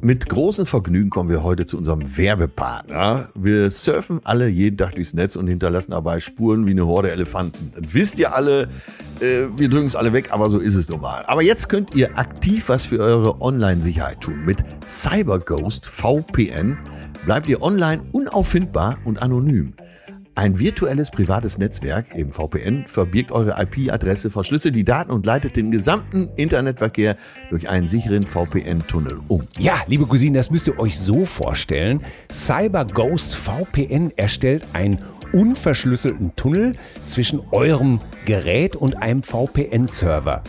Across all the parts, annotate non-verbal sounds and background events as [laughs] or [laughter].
Mit großem Vergnügen kommen wir heute zu unserem Werbepartner. Wir surfen alle jeden Tag durchs Netz und hinterlassen dabei Spuren wie eine Horde Elefanten. Das wisst ihr alle, äh, wir drücken es alle weg, aber so ist es nun mal. Aber jetzt könnt ihr aktiv was für eure Online-Sicherheit tun. Mit CyberGhost VPN bleibt ihr online unauffindbar und anonym. Ein virtuelles privates Netzwerk, eben VPN, verbirgt eure IP-Adresse, verschlüsselt die Daten und leitet den gesamten Internetverkehr durch einen sicheren VPN-Tunnel um. Ja, liebe Cousinen, das müsst ihr euch so vorstellen. CyberGhost VPN erstellt einen unverschlüsselten Tunnel zwischen eurem Gerät und einem VPN-Server.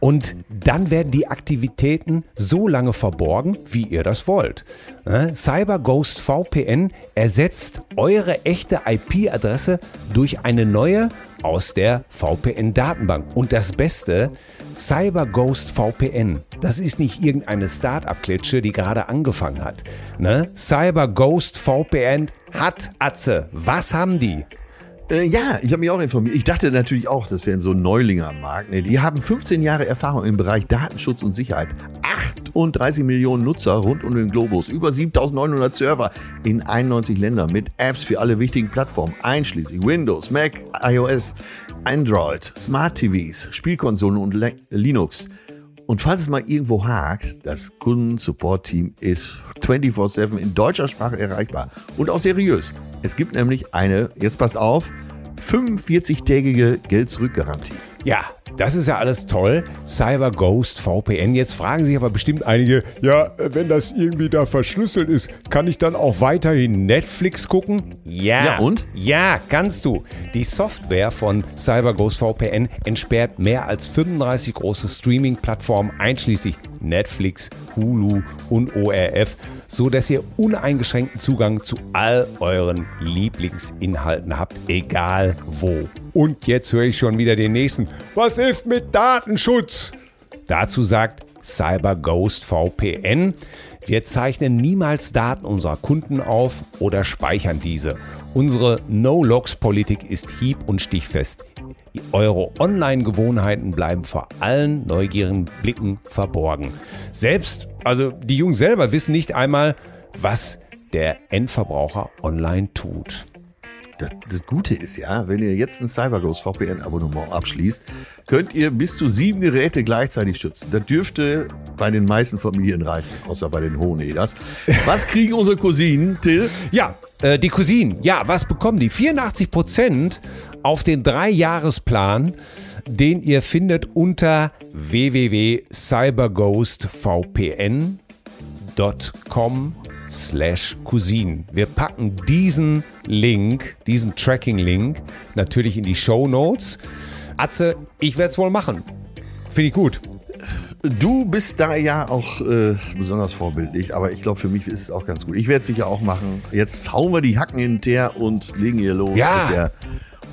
Und dann werden die Aktivitäten so lange verborgen, wie ihr das wollt. CyberGhost VPN ersetzt eure echte IP-Adresse durch eine neue aus der VPN-Datenbank. Und das Beste, CyberGhost VPN, das ist nicht irgendeine Start-up-Klitsche, die gerade angefangen hat. Ne? CyberGhost VPN hat Atze. Was haben die? Äh, ja, ich habe mich auch informiert. Ich dachte natürlich auch, das wären so Neulinge am Markt. Nee, die haben 15 Jahre Erfahrung im Bereich Datenschutz und Sicherheit. 38 Millionen Nutzer rund um den Globus, über 7900 Server in 91 Ländern mit Apps für alle wichtigen Plattformen, einschließlich Windows, Mac, iOS, Android, Smart TVs, Spielkonsolen und Linux. Und falls es mal irgendwo hakt, das Kundensupport-Team ist 24-7 in deutscher Sprache erreichbar und auch seriös. Es gibt nämlich eine, jetzt passt auf, 45-tägige Geld-Zurück-Garantie. Ja, das ist ja alles toll. Cyber Ghost VPN. Jetzt fragen sich aber bestimmt einige, ja, wenn das irgendwie da verschlüsselt ist, kann ich dann auch weiterhin Netflix gucken? Ja. Ja, und? Ja, kannst du. Die Software von Cyber Ghost VPN entsperrt mehr als 35 große Streaming-Plattformen, einschließlich Netflix, Hulu und ORF, so dass ihr uneingeschränkten Zugang zu all euren Lieblingsinhalten habt, egal wo. Und jetzt höre ich schon wieder den nächsten. Was ist mit Datenschutz? Dazu sagt CyberGhost VPN, wir zeichnen niemals Daten unserer Kunden auf oder speichern diese. Unsere No-Logs-Politik ist hieb- und stichfest. Eure Online-Gewohnheiten bleiben vor allen neugierigen Blicken verborgen. Selbst, also die Jungs selber wissen nicht einmal, was der Endverbraucher online tut. Das, das, Gute ist ja, wenn ihr jetzt ein CyberGhost VPN-Abonnement abschließt, könnt ihr bis zu sieben Geräte gleichzeitig schützen. Das dürfte bei den meisten Familien reichen, außer bei den Hoheneders. Was kriegen unsere Cousinen, Till? Ja, äh, die Cousinen, ja, was bekommen die? 84 Prozent auf den Dreijahresplan, den ihr findet unter www.cyberghostvpn.com slash Cousin. Wir packen diesen Link, diesen Tracking-Link natürlich in die Show Notes. Atze, ich werde es wohl machen. Finde ich gut. Du bist da ja auch äh, besonders vorbildlich, aber ich glaube, für mich ist es auch ganz gut. Ich werde es sicher auch machen. Jetzt hauen wir die Hacken in der und legen hier los ja. mit der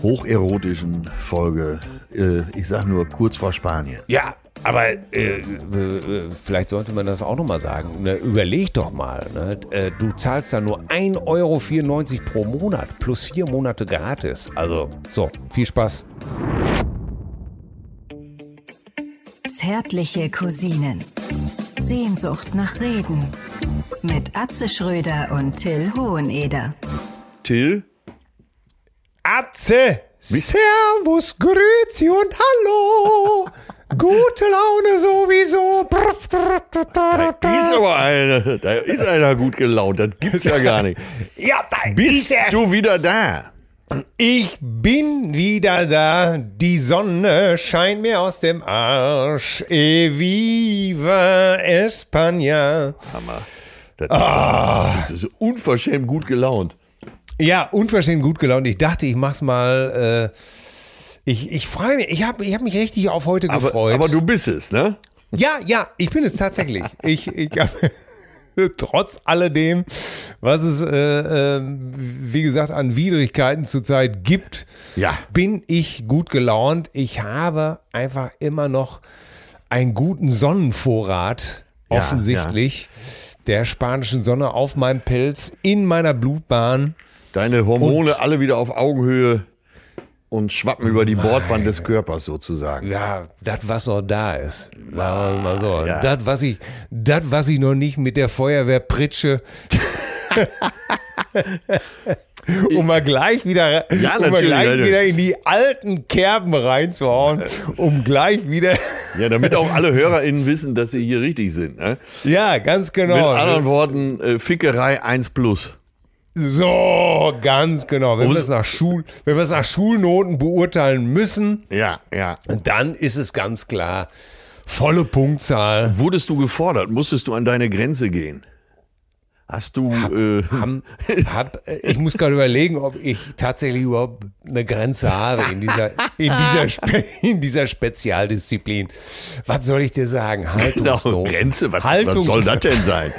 hocherotischen Folge. Äh, ich sage nur kurz vor Spanien. Ja, aber äh, äh, vielleicht sollte man das auch nochmal sagen. Ne, überleg doch mal. Ne? Äh, du zahlst da nur 1,94 Euro pro Monat plus vier Monate gratis. Also, so, viel Spaß. Zärtliche Cousinen. Sehnsucht nach Reden. Mit Atze Schröder und Till Hoheneder. Till? Atze! Servus, Grüezi und Hallo! Gute Laune sowieso. Da ist aber einer, da ist einer gut gelaunt, das gibt's ja gar nicht. Ja, da Bist ist du wieder da? Ich bin wieder da, die Sonne scheint mir aus dem Arsch. E viva España. Hammer. Das ist, ah. das ist unverschämt gut gelaunt. Ja, unverschämt gut gelaunt. Ich dachte, ich mach's mal. Äh, ich ich freue mich. Ich habe ich hab mich richtig auf heute Aber, gefreut. aber du bist es, ne? Ja, ja, ich bin es tatsächlich. [laughs] ich, ich [laughs] trotz alledem, was es, äh, äh, wie gesagt, an Widrigkeiten zurzeit gibt, Ja. bin ich gut gelaunt. Ich habe einfach immer noch einen guten Sonnenvorrat, Ja, offensichtlich, der spanischen Sonne auf meinem Pelz, in meiner Blutbahn. Deine Hormone alle wieder auf Augenhöhe und schwappen über die Bordwand des Körpers sozusagen. Ja, das, was noch da ist. Sagen wir mal so. Ja. Das, was ich, das, was ich noch nicht mit der Feuerwehr pritsche. [laughs] um mal gleich wieder, Ja, um mal gleich natürlich. wieder in die alten Kerben reinzuhauen, um gleich wieder, [laughs] Ja, damit auch alle HörerInnen wissen, dass sie hier richtig sind. Ne? ja, ganz Mit genau. anderen Worten, äh, Fickerei 1 plus. So, ganz genau. Wenn wir es nach Schul, wenn wir es nach Schulnoten beurteilen müssen, Ja, ja. dann ist es ganz klar volle Punktzahl. Wurdest du gefordert? Musstest du an deine Grenze gehen? Hast du. äh, Haben, hab, äh, ich muss gerade überlegen, ob ich tatsächlich überhaupt eine Grenze habe in dieser, in dieser, [laughs] Spe in dieser Spezialdisziplin. Was soll ich dir sagen? genau, Haltungsnoten. Grenze? Was, Haltung, was soll das denn sein?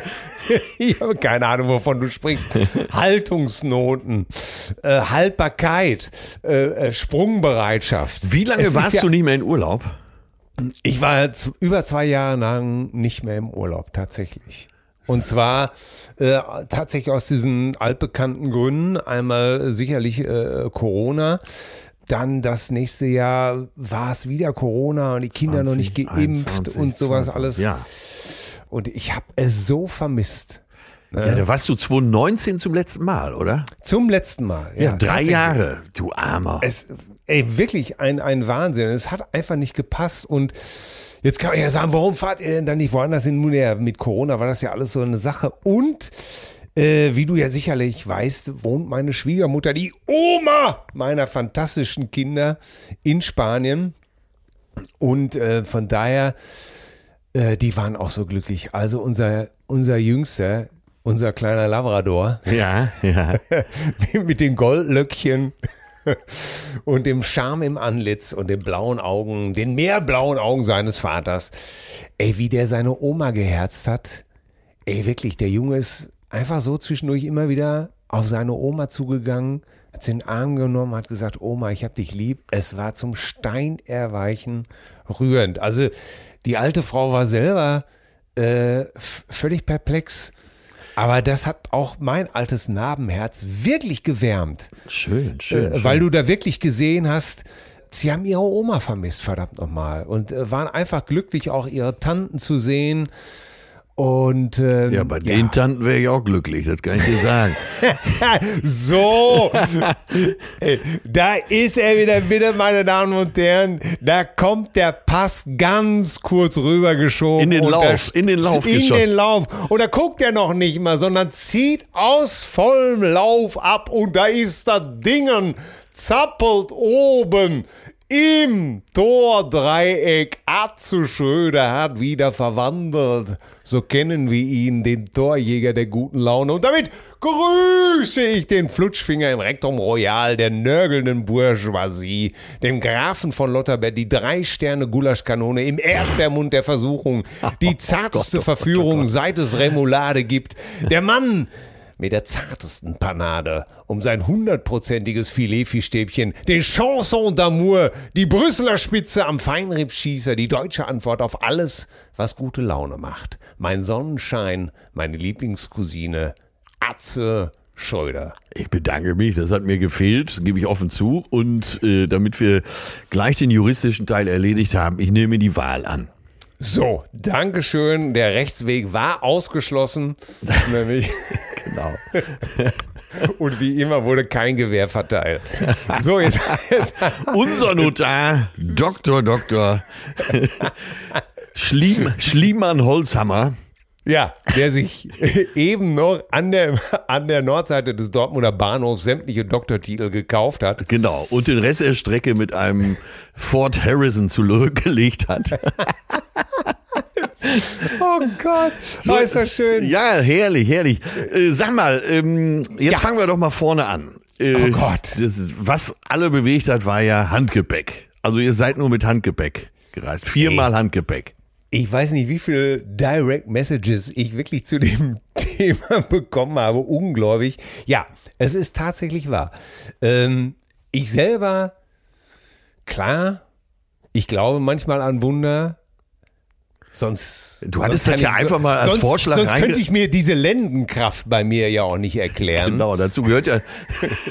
[laughs] ich habe keine Ahnung, wovon du sprichst. Haltungsnoten, äh, Haltbarkeit, äh, äh, Sprungbereitschaft. Wie lange Es warst ja, du nicht mehr in Urlaub? Ich war jetzt über zwei Jahre lang nicht mehr im Urlaub, tatsächlich. Und zwar äh, tatsächlich aus diesen altbekannten Gründen. Einmal sicherlich äh, Corona. Dann das nächste Jahr war es wieder Corona und die Kinder noch nicht 20, geimpft 21, und sowas 22. alles. Ja. Und ich habe es so vermisst. ja, da warst du 2019 zum letzten Mal, oder? Zum letzten Mal. Ja, drei tatsächlich. Jahre. Du Armer. Es, ey, wirklich ein, ein Wahnsinn. Es hat einfach nicht gepasst und jetzt kann man ja sagen, warum fahrt ihr denn dann nicht woanders hin? Nun ja, mit Corona war das ja alles so eine Sache und äh, wie du ja sicherlich weißt, wohnt meine Schwiegermutter, die Oma meiner fantastischen Kinder in Spanien. Und äh, von daher, äh, die waren auch so glücklich. Also unser, unser Jüngster, unser kleiner Labrador, ja, ja. [laughs] mit den Goldlöckchen [laughs] und dem Charme im Antlitz und den blauen Augen, den meerblauen Augen seines Vaters. Ey, wie der seine Oma geherzt hat. Ey, wirklich, der Junge ist einfach so zwischendurch immer wieder auf seine Oma zugegangen, hat sie in den Arm genommen, hat gesagt, Oma, ich hab dich lieb. Es war zum Steinerweichen rührend. Also die alte Frau war selber äh, völlig perplex. Aber das hat auch mein altes Narbenherz wirklich gewärmt. Schön, schön. Äh, weil du da wirklich gesehen hast, sie haben ihre Oma vermisst, verdammt nochmal. Und äh, waren einfach glücklich, auch ihre Tanten zu sehen. Und ähm, ja, bei den Tanten wäre ich auch glücklich, das kann ich dir sagen. [laughs] so, [laughs] Ey, da ist er wieder, bitte, meine Damen und Herren. Da kommt der Pass ganz kurz rübergeschoben. In den Lauf, in den Lauf In geschossen. den Lauf. Und da guckt er noch nicht mal, sondern zieht aus vollem Lauf ab. Und da ist das Dingen, zappelt oben im Tordreieck. Atze Schröder hat wieder verwandelt. So kennen wir ihn, den Torjäger der guten Laune. Und damit grüße ich den Flutschfinger im Rektum Royal der nörgelnden Bourgeoisie, dem Grafen von Lotterbert, die Drei-Sterne-Gulaschkanone im Erdbeermund der Versuchung, die [laughs] zarteste Verführung, seit es Remoulade gibt, der Mann, mit der zartesten Panade um sein hundertprozentiges Filetfischstäbchen, den Chanson d'amour, die Brüsseler Spitze am Feinrippschießer, die deutsche Antwort auf alles, was gute Laune macht. Mein Sonnenschein, meine Lieblingscousine, Atze Schröder. Ich bedanke mich, das hat mir gefehlt, gebe ich offen zu. Und äh, damit wir gleich den juristischen Teil erledigt haben, ich nehme die Wahl an. So, Dankeschön. Der Rechtsweg war ausgeschlossen. [laughs] nämlich Genau. [laughs] und wie immer wurde kein Gewehr verteilt. So, jetzt, jetzt [laughs] Unser Notar, Dr. Dr. Schliem, Schliemann Holzhammer. Ja, der sich [laughs] eben noch an der, an der Nordseite des Dortmunder Bahnhofs sämtliche Doktortitel gekauft hat. Genau. Und den Rest der Strecke mit einem Ford Harrison zurückgelegt hat. [laughs] Oh Gott, so ist das schön. Ja, herrlich, herrlich. Äh, sag mal, ähm, jetzt Ja. fangen wir doch mal vorne an. Äh, Oh Gott. Das ist, was alle bewegt hat, war ja Handgepäck. Also ihr seid nur mit Handgepäck gereist. Viermal Handgepäck. Ich weiß nicht, wie viele Direct Messages ich wirklich zu dem [laughs] Thema bekommen habe. Ungläubig. Ja, es ist tatsächlich wahr. Ähm, ich selber, klar, ich glaube manchmal an Wunder. Sonst. Du hattest sonst das ja ich- einfach mal als sonst, Vorschlag Sonst könnte ich mir diese Lendenkraft bei mir ja auch nicht erklären. Genau, dazu gehört ja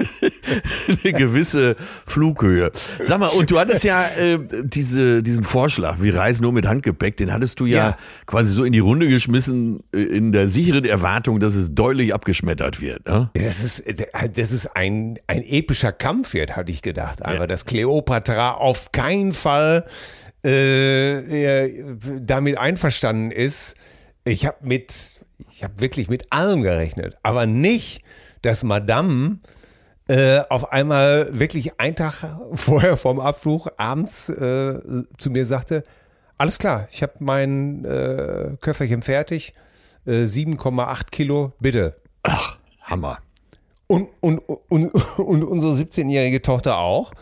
[laughs] eine gewisse Flughöhe. Sag mal, und du hattest ja äh, diese, diesen Vorschlag, wir reisen nur mit Handgepäck, den hattest du ja, Ja. quasi so in die Runde geschmissen, äh, in der sicheren Erwartung, dass es deutlich abgeschmettert wird. Ne? Das ist, das ist ein, ein epischer Kampf wird, hatte ich gedacht. Aber dass Cleopatra auf keinen Fall äh, äh, damit einverstanden ist. Ich habe mit, ich habe wirklich mit allem gerechnet, aber nicht, dass Madame äh, auf einmal wirklich einen Tag [laughs] vorher vom Abflug abends äh, zu mir sagte, alles klar, ich habe mein äh, Köfferchen fertig, äh, 7,8 Kilo, bitte. Hammer. Und, und, und, und unsere 17-jährige Tochter auch.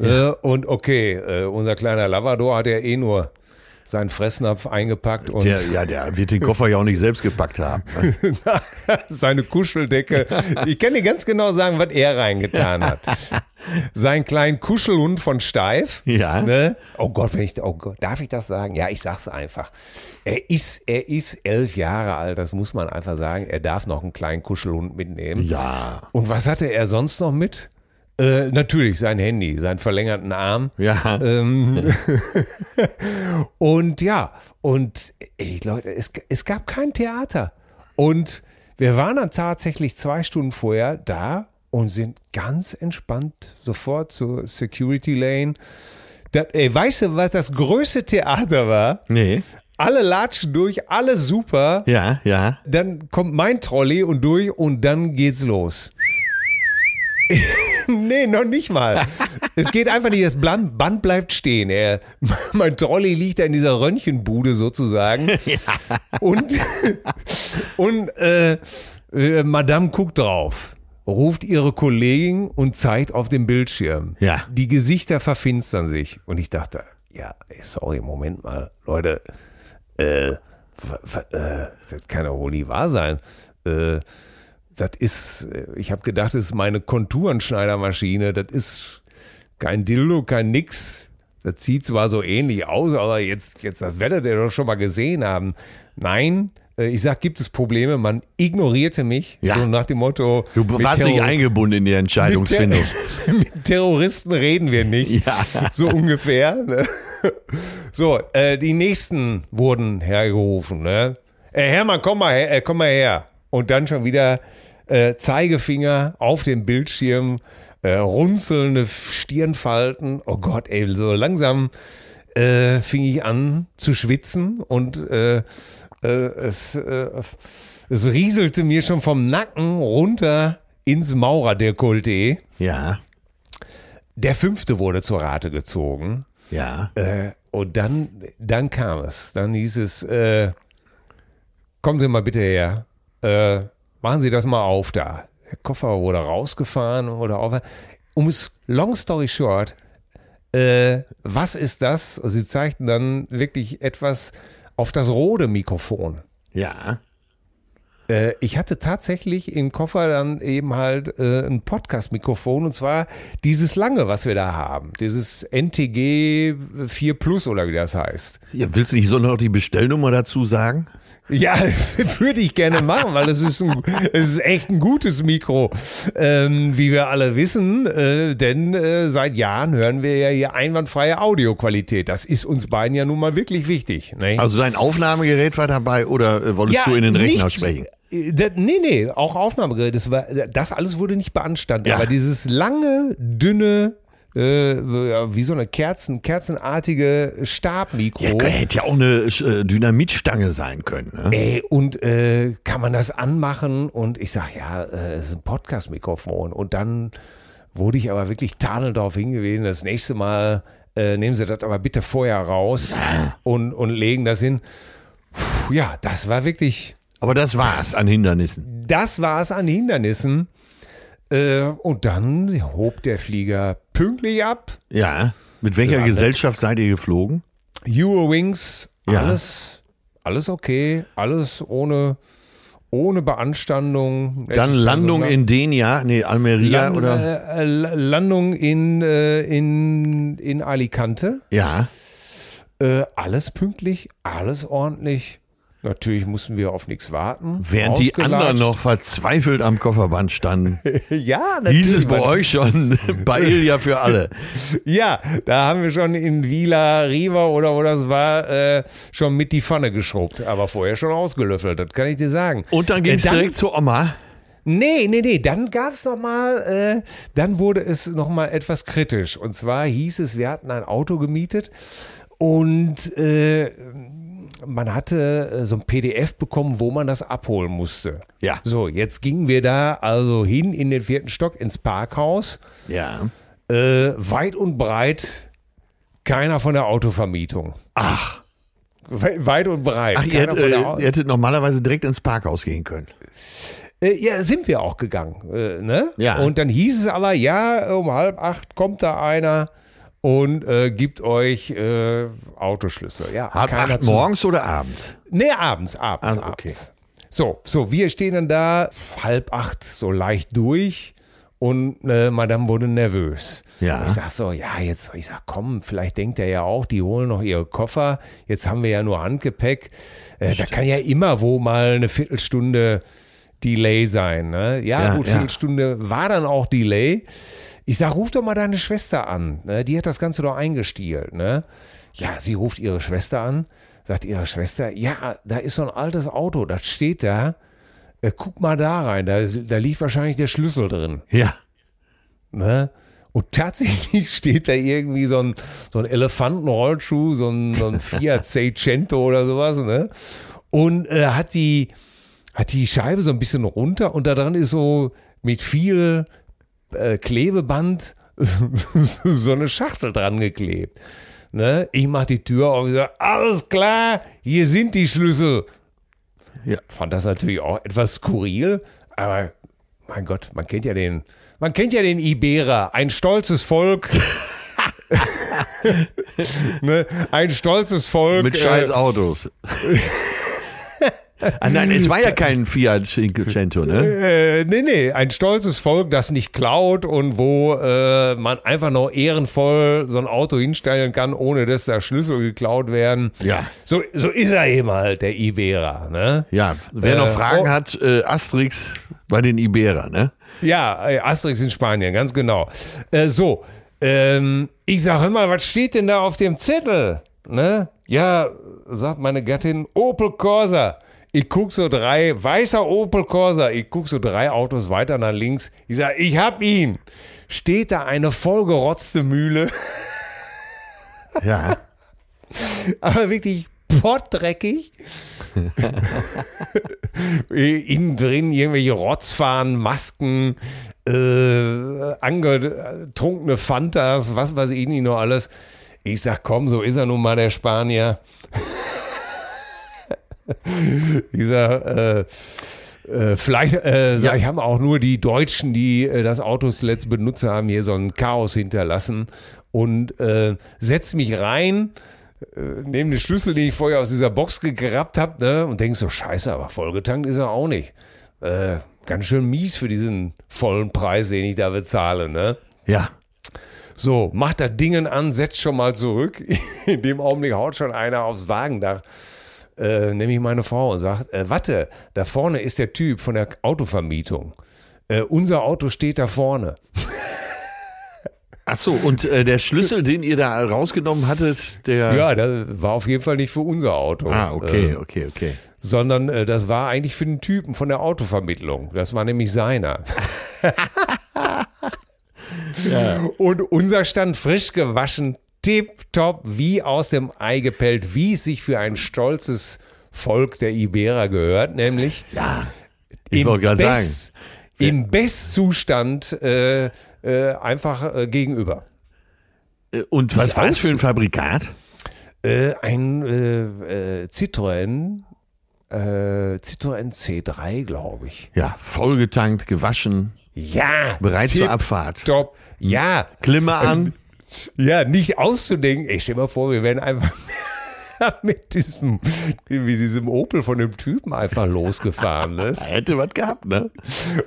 Äh, und okay, äh, unser kleiner Lavador hat ja eh nur seinen Fressnapf eingepackt und Der, ja, der wird den Koffer ja auch nicht selbst gepackt haben. ne? [laughs] seine Kuscheldecke. Ich kann dir ganz genau sagen, was er reingetan hat. Sein kleinen Kuschelhund von Steif. Ja. Ne? Oh Gott, wenn ich, oh Gott, darf ich das sagen? Ja, ich sag's einfach. Er ist, er ist elf Jahre alt, das muss man einfach sagen. Er darf noch einen kleinen Kuschelhund mitnehmen. Ja. Und was hatte er sonst noch mit? Äh, natürlich sein Handy, seinen verlängerten Arm. Ja. Ähm, [laughs] und ja, und ey, Leute, es, es gab kein Theater. Und wir waren dann tatsächlich zwei Stunden vorher da und sind ganz entspannt sofort zur Security Lane. Das, ey, weißt du, was das größte Theater war? Nee. Alle latschen durch, alle super. Ja, ja. Dann kommt mein Trolley und durch und dann geht's los. [laughs] [laughs] nee, noch nicht mal. Es geht einfach nicht, das Band bleibt stehen. Er, [laughs] mein Trolley liegt da in dieser Röntgenbude sozusagen. [laughs] Und, und äh, äh, Madame guckt drauf, ruft ihre Kollegin und zeigt auf dem Bildschirm. Ja. Die Gesichter verfinstern sich. Und ich dachte, ja, ey, sorry, Moment mal, Leute, äh, äh, das kann doch wohl nie wahr sein. Äh, das ist, äh, ich habe gedacht, das ist meine Konturenschneidermaschine. Das ist kein Dildo, kein Nix. Das sieht zwar so ähnlich aus, aber jetzt, jetzt das werdet ihr doch schon mal gesehen haben. Nein, äh, ich sag, gibt es Probleme? Man ignorierte mich. Ja. So nach dem Motto. Du warst nicht eingebunden in die Entscheidungsfindung. mit, Ter [laughs] mit Terroristen reden wir nicht. Ja. So ungefähr. Ne? So, äh, die nächsten wurden hergerufen. Ne? Äh, Hermann, komm mal, her, äh, komm mal her. Und dann schon wieder äh, Zeigefinger auf dem Bildschirm, äh, runzelnde Stirnfalten. Oh Gott, ey, so langsam äh, fing ich an zu schwitzen und äh, äh, es, äh, es rieselte mir schon vom Nacken runter ins Maurerdekolleté. Ja, Der fünfte wurde zur Rate gezogen. ja. Äh, und dann, dann kam es. Dann hieß es, äh, kommen Sie mal bitte her. Äh, machen Sie das mal auf da. Der Koffer wurde rausgefahren oder auf. Um es, long story short, äh, was ist das? Sie zeigten dann wirklich etwas auf das rote Mikrofon. Ja. Äh, ich hatte tatsächlich im Koffer dann eben halt äh, ein Podcast-Mikrofon und zwar dieses lange, was wir da haben. Dieses NTG 4 Plus oder wie das heißt. ja. Willst du nicht so noch die Bestellnummer dazu sagen? Ja, [laughs] würde ich gerne machen, weil es ist, ein, es ist echt ein gutes Mikro, ähm, wie wir alle wissen, äh, denn äh, seit Jahren hören wir ja hier einwandfreie Audioqualität. Das ist uns beiden ja nun mal wirklich wichtig. Ne? Also dein Aufnahmegerät war dabei oder äh, wolltest du in den Rechner nichts- sprechen? Das, nee, nee, auch Aufnahmegerät. Das, war, das alles wurde nicht beanstandet. Ja. Aber dieses lange, dünne, äh, ja, wie so eine Kerzen, kerzenartige Stabmikro. Ja, hätte ja auch eine äh, Dynamitstange sein können. Ne? Ey, und äh, kann man das anmachen? Und ich sag, ja, äh, es ist ein Podcast-Mikrofon. Und dann wurde ich aber wirklich tadelnd darauf hingewiesen, das nächste Mal äh, nehmen Sie das aber bitte vorher raus und, und legen das hin. Puh, ja, das war wirklich, Aber das war's an Hindernissen. das war es an Hindernissen. Äh, und dann hob der Flieger pünktlich ab. Ja. Mit welcher. Gesellschaft seid ihr geflogen? Eurowings, Ja. alles, alles okay, alles ohne, ohne Beanstandung. Dann Landung in Denia, nee, Almeria Land, oder? Äh, äh, Landung in, äh, in, in Alicante. Ja. Äh, alles pünktlich, alles ordentlich. Natürlich mussten wir auf nichts warten. Während die anderen noch verzweifelt am Kofferband standen, [laughs] ja, hieß es natürlich. bei euch schon [laughs] Bail ja für alle. Ja, da haben wir schon in Vila Riva oder wo das war, äh, schon mit die Pfanne geschrubbt. Aber vorher schon ausgelöffelt, das kann ich dir sagen. Und dann ging es Äh, direkt zur Oma. Nee, nee, nee, dann gab es noch mal, äh, dann wurde es noch mal etwas kritisch. Und zwar hieß es, wir hatten ein Auto gemietet und äh, man hatte äh, so ein PDF bekommen, wo man das abholen musste. Ja. So, jetzt gingen wir da also hin in den vierten Stock ins Parkhaus. Ja. Äh, weit und breit keiner von der Autovermietung. Ach, We weit und breit. ach ihr, hätt- äh, ihr hättet normalerweise direkt ins Parkhaus gehen können. Äh, ja, sind wir auch gegangen. Äh, ne? Ja. Und dann hieß es aber, ja, um halb acht kommt da einer und äh, gibt euch äh, Autoschlüssel. Ja, Halb keiner acht morgens oder abends? Nee, abends, abends, Ah, okay. abends. So, so, wir stehen dann da, halb acht, so leicht durch und äh, Madame wurde nervös. Ja. Ich sag so, ja, jetzt, ich sag, komm, vielleicht denkt er ja auch, die holen noch ihre Koffer. Jetzt haben wir ja nur Handgepäck. Äh, da kann ja immer wo mal eine Viertelstunde Delay sein. Ne? Ja, Ja, gut, ja. Viertelstunde war dann auch Delay. Ich sag, ruf doch mal deine Schwester an. Ne? Die hat das Ganze doch eingestielt. Ne? Ja, sie ruft ihre Schwester an, sagt ihre Schwester, ja, da ist so ein altes Auto, das steht da. Äh, guck mal da rein, da, da liegt wahrscheinlich der Schlüssel drin. Ja. Ne? Und tatsächlich [laughs] steht da irgendwie so ein, so ein Elefantenrollschuh, so ein, so ein Fiat [laughs] Seicento oder sowas, ne? Und äh, hat die, hat die Scheibe so ein bisschen runter und da dran ist so mit viel äh, Klebeband [laughs] so eine Schachtel dran geklebt. Ne? Ich mach die Tür auf und sage, alles klar, hier sind die Schlüssel. Ja. Fand das natürlich auch etwas skurril, aber mein Gott, man kennt ja den, man kennt ja den Iberer, ein stolzes Volk. [laughs] ne? Ein stolzes Volk. Mit äh, scheiß Autos. [laughs] ah, nein, es war ja kein Fiat Cinquecento, ne? Äh, nee, nee, ein stolzes Volk, das nicht klaut und wo äh, man einfach noch ehrenvoll so ein Auto hinstellen kann, ohne dass da Schlüssel geklaut werden. Ja. So, so ist er eben halt, der Iberer, ne? Ja, wer Äh, noch Fragen oh. hat, äh, Asterix bei den Iberer, ne? Ja, äh, Asterix in Spanien, ganz genau. Äh, so, ähm, ich sag, hör mal, was steht denn da auf dem Zettel? Ne? Ja, sagt meine Gattin, Opel Corsa. Ich guck so drei, weißer Opel Corsa, ich guck so drei Autos weiter nach links. Ich sag, ich hab ihn. Steht da eine vollgerotzte Mühle, Ja. [laughs] aber wirklich pottdreckig. [laughs] Innen drin irgendwelche Rotzfahnen, Masken, äh, angetrunkene Fantas, was weiß ich nicht noch alles. Ich sag, komm, so ist er nun mal der Spanier. [laughs] ich sag, äh, äh, vielleicht, äh, sag ich, haben auch nur die Deutschen, die äh, das Auto zuletzt benutzt haben, hier so ein Chaos hinterlassen und äh, setz mich rein, äh, nehme den Schlüssel, den ich vorher aus dieser Box gegrabt habe, ne, und denk so, scheiße, aber vollgetankt ist er auch nicht. Äh, ganz schön mies für diesen vollen Preis, den ich da bezahle, ne? Ja. So, macht das Dingen an, setzt schon mal zurück. [laughs] In dem Augenblick haut schon einer aufs Wagendach, äh, nämlich meine Frau, und sagt, äh, warte, da vorne ist der Typ von der Autovermietung. Äh, unser Auto steht da vorne. Ach so, und äh, der Schlüssel, den ihr da rausgenommen hattet, der. Ja, das war auf jeden Fall nicht für unser Auto. Ah, okay, Äh, okay, okay. sondern äh, das war eigentlich für den Typen von der Autovermittlung. Das war nämlich seiner. [laughs] Und unser stand frisch gewaschen, tipptopp, wie aus dem Ei gepellt, wie es sich für ein stolzes Volk der Iberer gehört, nämlich Ja. Ich im, wollte gerade sagen. Best, im Bestzustand äh, äh, einfach äh, gegenüber. Äh, Und was war das für ein Fabrikat? Äh, ein äh, äh, Citroën, äh, Citroën C3, glaube ich. Ja, vollgetankt, gewaschen, Ja, bereit zur Abfahrt. Top. Ja, Klimme an. Ja, nicht auszudenken. Ich stell mal vor, wir werden einfach, [laughs] mit diesem, wie diesem Opel von dem Typen einfach losgefahren. Ne? Hätte was gehabt, ne?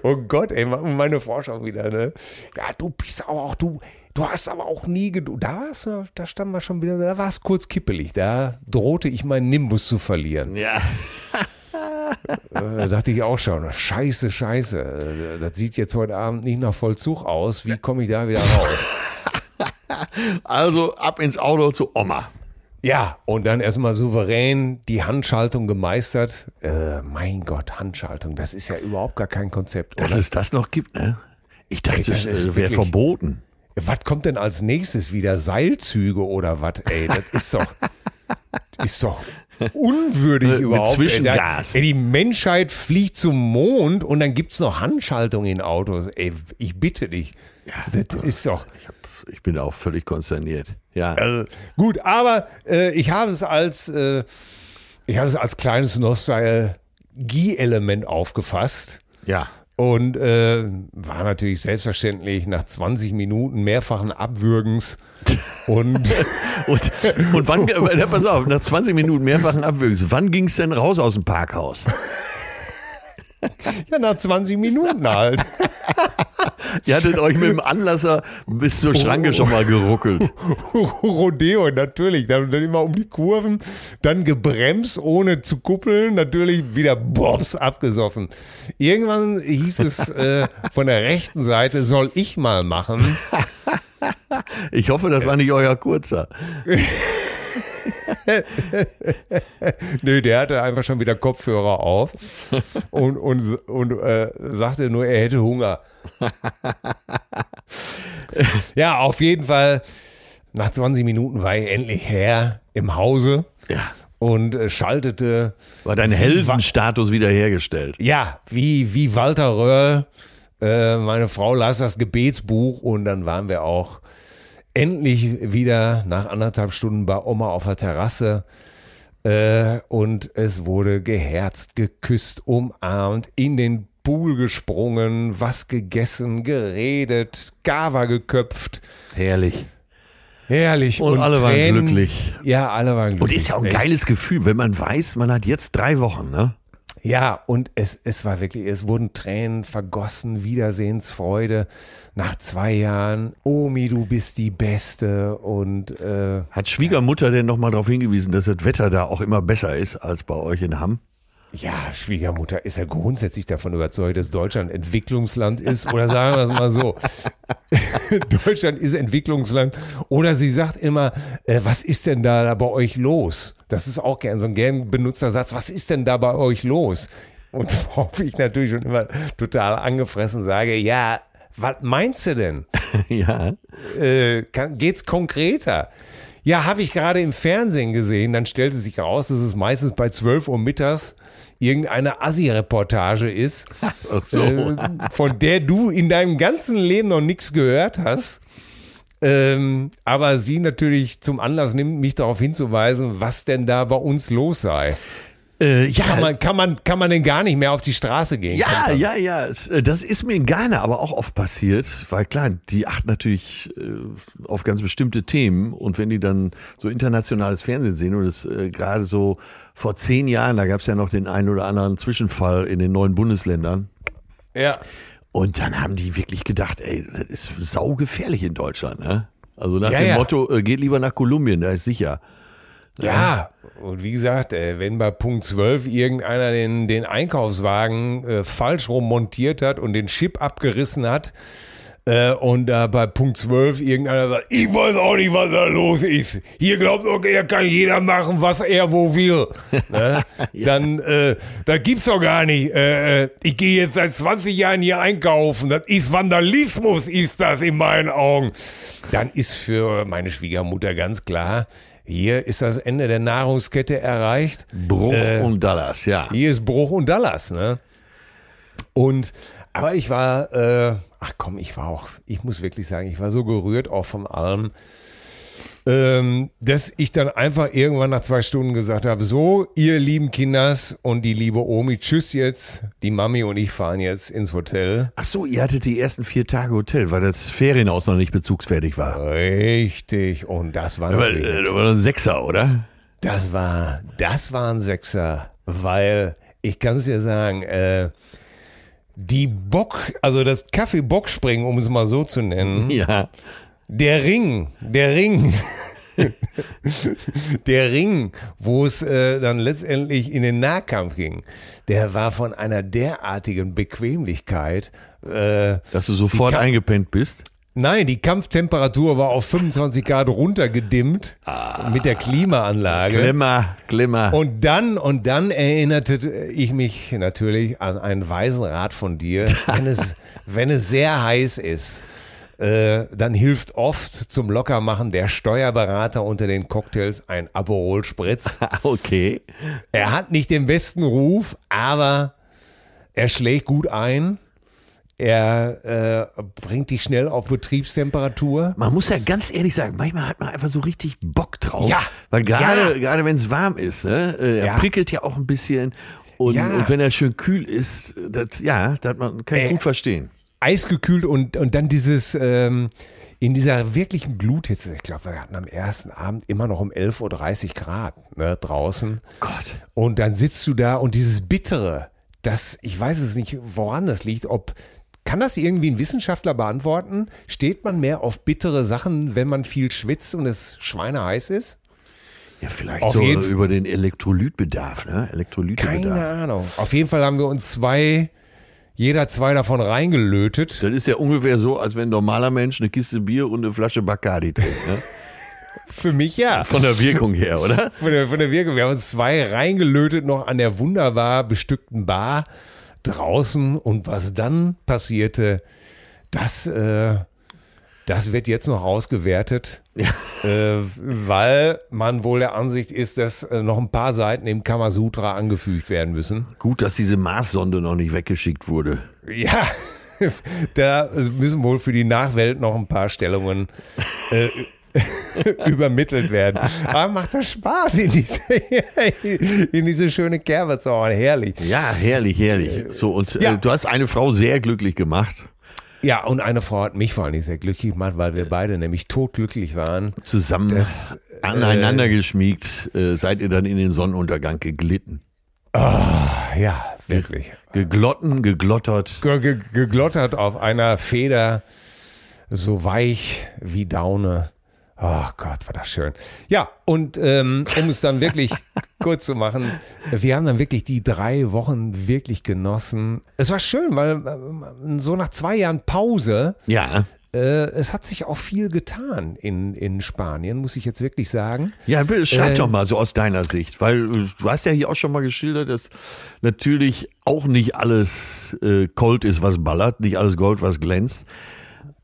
Oh Gott, ey, meine Forschung wieder, ne? Ja, du bist aber auch, du, du hast aber auch nie Geduld. Da war's, da stand man schon wieder, da war es kurz kippelig. Da drohte ich meinen Nimbus zu verlieren. Ja. Da [laughs] dachte ich auch schon, scheiße, scheiße. Das sieht jetzt heute Abend nicht nach Vollzug aus. Wie komme ich da wieder raus? [laughs] Also ab ins Auto zu Oma. Ja, und dann erstmal souverän die Handschaltung gemeistert. Äh, mein Gott, Handschaltung, das ist ja überhaupt gar kein Konzept, Dass oder? es das noch gibt, ne? Ich dachte, Ey, das das ist wäre verboten. Was kommt denn als nächstes wieder? Seilzüge oder was? Ey, das ist doch, ist doch unwürdig Mit überhaupt. Zwischengas. Ey, die Menschheit fliegt zum Mond und dann gibt's noch Handschaltung in Autos. Ey, ich bitte dich. das ist doch. Ich, hab, ich bin auch völlig konsterniert. Ja. Also, gut, aber äh, ich habe es als äh, ich habe es als kleines Nostalgie-Element aufgefasst. ja. Und äh, war natürlich selbstverständlich nach 20 Minuten mehrfachen Abwürgens [laughs] und Und, und wann, äh, pass auf, nach 20 Minuten mehrfachen Abwürgens, wann ging es denn raus aus dem Parkhaus? Ja, nach 20 Minuten halt. [laughs] Ihr hattet euch mit dem Anlasser bis zur Schranke schon mal geruckelt. [laughs] Rodeo, natürlich. Dann, immer um die Kurven, dann gebremst, ohne zu kuppeln, natürlich wieder Bobs abgesoffen. Irgendwann hieß es äh, von der rechten Seite, soll ich mal machen. Ich hoffe, das war nicht euer kurzer. [laughs] [laughs] Nö, der hatte einfach schon wieder Kopfhörer auf und, und, und äh, sagte nur, er hätte Hunger. [laughs] ja, auf jeden Fall, nach 20 Minuten war ich endlich her im Hause Ja. und äh, schaltete, War dein Heldenstatus wiederhergestellt. ja, wie, wie Walter Röhrl, äh, meine Frau las das Gebetsbuch und dann waren wir auch endlich wieder nach anderthalb Stunden bei Oma auf der Terrasse. Äh, und es wurde geherzt, geküsst, umarmt, in den Pool gesprungen, was gegessen, geredet, Gava geköpft. Herrlich. Herrlich. Und alle waren Tränen- glücklich. Ja, alle waren glücklich. Und ist ja auch ein geiles Gefühl, wenn man weiß, man hat jetzt drei Wochen, ne? Ja, und es, es war wirklich, es wurden Tränen vergossen, Wiedersehensfreude nach zwei Jahren. Omi, du bist die Beste und äh, Hat Schwiegermutter denn nochmal darauf hingewiesen, dass das Wetter da auch immer besser ist als bei euch in Hamm? Ja, Schwiegermutter ist ja grundsätzlich davon überzeugt, dass Deutschland Entwicklungsland ist oder sagen wir es mal so. [laughs] Deutschland ist Entwicklungsland oder sie sagt immer, äh, was ist denn da bei euch los? Das ist auch gern so ein gern benutzter Satz. Was ist denn da bei euch los? Und [laughs] worauf ich natürlich schon immer total angefressen sage, ja, was meinst du denn? [laughs] ja. äh, kann, geht's konkreter? Ja, habe ich gerade im Fernsehen gesehen. Dann stellte sich heraus, dass es meistens bei 12 Uhr mittags irgendeine Assi-Reportage ist, [laughs] so. äh, von der du in deinem ganzen Leben noch nichts gehört hast. Ähm, aber sie natürlich zum Anlass nimmt, mich darauf hinzuweisen, was denn da bei uns los sei. Äh, ja, Kann man, kann man, kann man denn gar nicht mehr auf die Straße gehen? Ja, ja, ja. Es, äh, Das ist mir in Ghana aber auch oft passiert, weil klar, die achten natürlich äh, auf ganz bestimmte Themen und wenn die dann so internationales Fernsehen sehen und das äh, gerade so vor zehn Jahren, da gab es ja noch den einen oder anderen Zwischenfall in den neuen Bundesländern ja. und dann haben die wirklich gedacht, ey, das ist saugefährlich in Deutschland, ne? Also nach Ja, dem ja. Motto, äh, geht lieber nach Kolumbien, da ist sicher. Ja, und wie gesagt, äh, wenn bei Punkt 12 irgendeiner den, den Einkaufswagen äh, falsch rum montiert hat und den Chip abgerissen hat, äh, und da bei Punkt 12 irgendeiner sagt, ich weiß auch nicht, was da los ist. Hier glaubt okay, hier kann jeder machen, was er wo will. [laughs] ne? Dann, äh, das gibt's doch gar nicht. Äh, äh, ich gehe jetzt seit 20 Jahren hier einkaufen. Das ist Vandalismus, ist das in meinen Augen. Dann ist für meine Schwiegermutter ganz klar, hier ist das Ende der Nahrungskette erreicht. Bruch Äh, und Dallas, ja. Hier ist Bruch und Dallas, ne? Und, aber ich war, äh, ach komm, ich war auch, ich muss wirklich sagen, ich war so gerührt auch vom allem, ähm, dass ich dann einfach irgendwann nach zwei Stunden gesagt habe, so, ihr lieben Kinders und die liebe Omi, tschüss jetzt, die Mami und ich fahren jetzt ins Hotel. Ach so, ihr hattet die ersten vier Tage Hotel, weil das Ferienhaus noch nicht bezugsfertig war. Richtig, und das war Aber, äh, war ein Sechser, oder? Das war, das war ein Sechser, weil ich kann es dir sagen, äh, die Bock, also das Kaffee-Bockspringen, um es mal so zu nennen, [laughs] Ja. Der Ring, der Ring, [laughs] der Ring, wo es äh, dann letztendlich in den Nahkampf ging, der war von einer derartigen Bequemlichkeit. Äh, Dass du sofort eingepennt bist. nein, die Kampftemperatur war auf 25 Grad runtergedimmt mit der Klimaanlage. Glimmer, Glimmer. Und dann, und dann erinnerte ich mich natürlich an einen weisen Rat von dir. [laughs] Wenn es, wenn es sehr heiß ist, äh, dann hilft oft zum Lockermachen der Steuerberater unter den Cocktails ein Aperol Spritz. [laughs] okay. Er hat nicht den besten Ruf, aber er schlägt gut ein. Er äh, bringt dich schnell auf Betriebstemperatur. Man muss ja ganz ehrlich sagen, manchmal hat man einfach so richtig Bock drauf. Ja. Weil gerade, Ja. gerade wenn es warm ist, ne, äh, er Ja. prickelt ja auch ein bisschen. Und, Ja. und wenn er schön kühl ist, das, ja, das man, kann ich Äh, gut verstehen. Eisgekühlt und, und dann dieses, ähm, in dieser wirklichen Gluthitze, ich glaube, wir hatten am ersten Abend immer noch um 11.30 Uhr Grad ne, draußen. Gott. Und dann sitzt du da und dieses Bittere, das, ich weiß es nicht, woran das liegt, ob, kann das irgendwie ein Wissenschaftler beantworten? Steht man mehr auf bittere Sachen, wenn man viel schwitzt und es schweineheiß ist? Ja, vielleicht Auf so über den Elektrolytbedarf, ne? Elektrolytebedarf. Keine Ahnung. Auf jeden Fall haben wir uns zwei, jeder zwei davon reingelötet. Das ist ja ungefähr so, als wenn ein normaler Mensch eine Kiste Bier und eine Flasche Bacardi trinkt. Ne? [laughs] Für mich ja. Von der Wirkung her, oder? [laughs] von der, von der Wirkung. Wir haben uns zwei reingelötet noch an der wunderbar bestückten Bar draußen und was dann passierte, das, äh, das wird jetzt noch ausgewertet, äh, weil man wohl der Ansicht ist, dass äh, noch ein paar Seiten im Kamasutra angefügt werden müssen. Gut, dass diese Marssonde noch nicht weggeschickt wurde. Ja, [laughs] da müssen wohl für die Nachwelt noch ein paar Stellungen äh, [laughs] übermittelt werden. Aber macht das Spaß in diese, [laughs] in diese schöne Kerbe zu hauen. Herrlich. Ja, herrlich, herrlich. So, und Ja. äh, du hast eine Frau sehr glücklich gemacht. Ja, und eine Frau hat mich vor allem sehr glücklich gemacht, weil wir beide nämlich totglücklich waren. Zusammen Das, aneinander geschmiegt, äh, seid ihr dann in den Sonnenuntergang geglitten. Ja, wirklich. Geglotten, geglottert. Ge ge geglottert auf einer Feder, so weich wie Daune. Oh Gott, war das schön. Ja, und ähm, um es dann wirklich [laughs] kurz zu machen, wir haben dann wirklich die drei Wochen wirklich genossen. Es war schön, weil ähm, so nach zwei Jahren Pause, Ja. äh, es hat sich auch viel getan in, in Spanien, muss ich jetzt wirklich sagen. Ja, schreib Äh, doch mal so aus deiner Sicht, weil äh, du hast ja hier auch schon mal geschildert, dass natürlich auch nicht alles äh, Gold ist, was ballert, nicht alles Gold, was glänzt.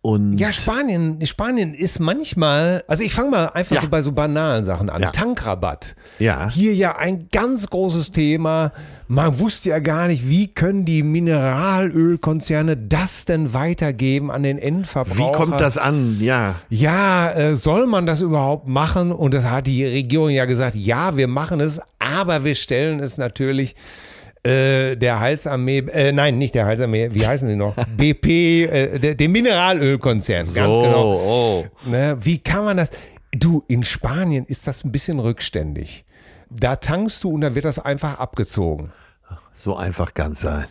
Und Ja, Spanien, Spanien ist manchmal, also ich fange mal einfach Ja. so bei so banalen Sachen an. Ja. Tankrabatt. Ja. Hier ja ein ganz großes Thema. Man wusste ja gar nicht, wie können die Mineralölkonzerne das denn weitergeben an den Endverbraucher? wie kommt das an? Ja. Ja, äh, soll man das überhaupt machen? Und das hat die Regierung ja gesagt, ja, wir machen es, aber wir stellen es natürlich äh, der Heilsarmee, äh, nein, nicht der Heilsarmee, wie heißen die noch? [laughs] BP, äh, der, dem Mineralölkonzern, ganz so, genau. Oh. Ne, wie kann man das? Du, in Spanien ist das ein bisschen rückständig. Da tankst du und dann wird das einfach abgezogen. So einfach ganz sein.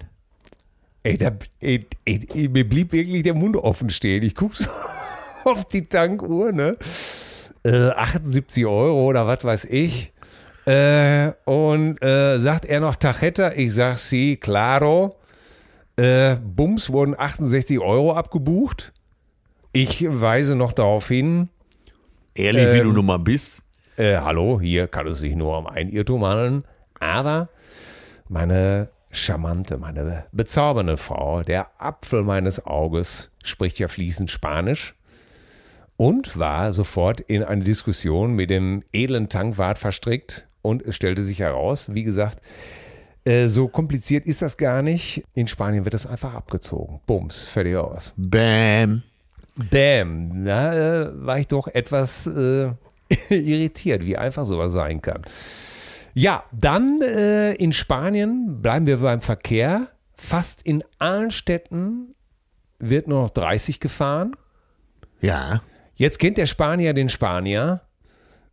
Ey, da, ey, ey, mir blieb wirklich der Mund offen stehen. Ich guck so [laughs] auf die Tankuhr, ne? Äh, 78 Euro oder was weiß ich. Äh, und äh, sagt er noch Tachetta? Ich sag sie, claro. Äh, Bums wurden 68 Euro abgebucht. Ich weise noch darauf hin, Ehrlich, wie Ähm, du nun mal bist. äh, hallo, hier kann es sich nur um ein Irrtum handeln. Aber meine charmante, meine bezaubernde Frau, der Apfel meines Auges, spricht ja fließend Spanisch und war sofort in eine Diskussion mit dem edlen Tankwart verstrickt und es stellte sich heraus, wie gesagt, äh, so kompliziert ist das gar nicht. In Spanien wird das einfach abgezogen. Bums, fertig aus. Bam. Damn, da äh, war ich doch etwas äh, [laughs] irritiert, wie einfach sowas sein kann. Ja, dann äh, in Spanien bleiben wir beim Verkehr. Fast in allen Städten wird nur noch 30 gefahren. Ja. Jetzt kennt der Spanier den Spanier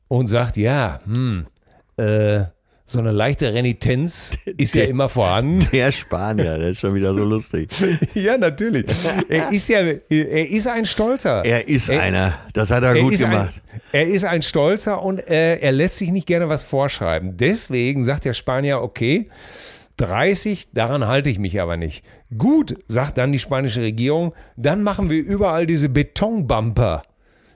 und sagt, ja, hm, äh, so eine leichte Renitenz ist ja immer vorhanden. Der Spanier, der ist schon wieder so lustig. [laughs] ja, natürlich. Er ist ja, er ist ein Stolzer. Er ist er, einer. Das hat er, er gut gemacht. Ein, er ist ein Stolzer und äh, er lässt sich nicht gerne was vorschreiben. Deswegen sagt der Spanier, okay, 30, daran halte ich mich aber nicht. Gut, sagt dann die spanische Regierung, dann machen wir überall diese Betonbumper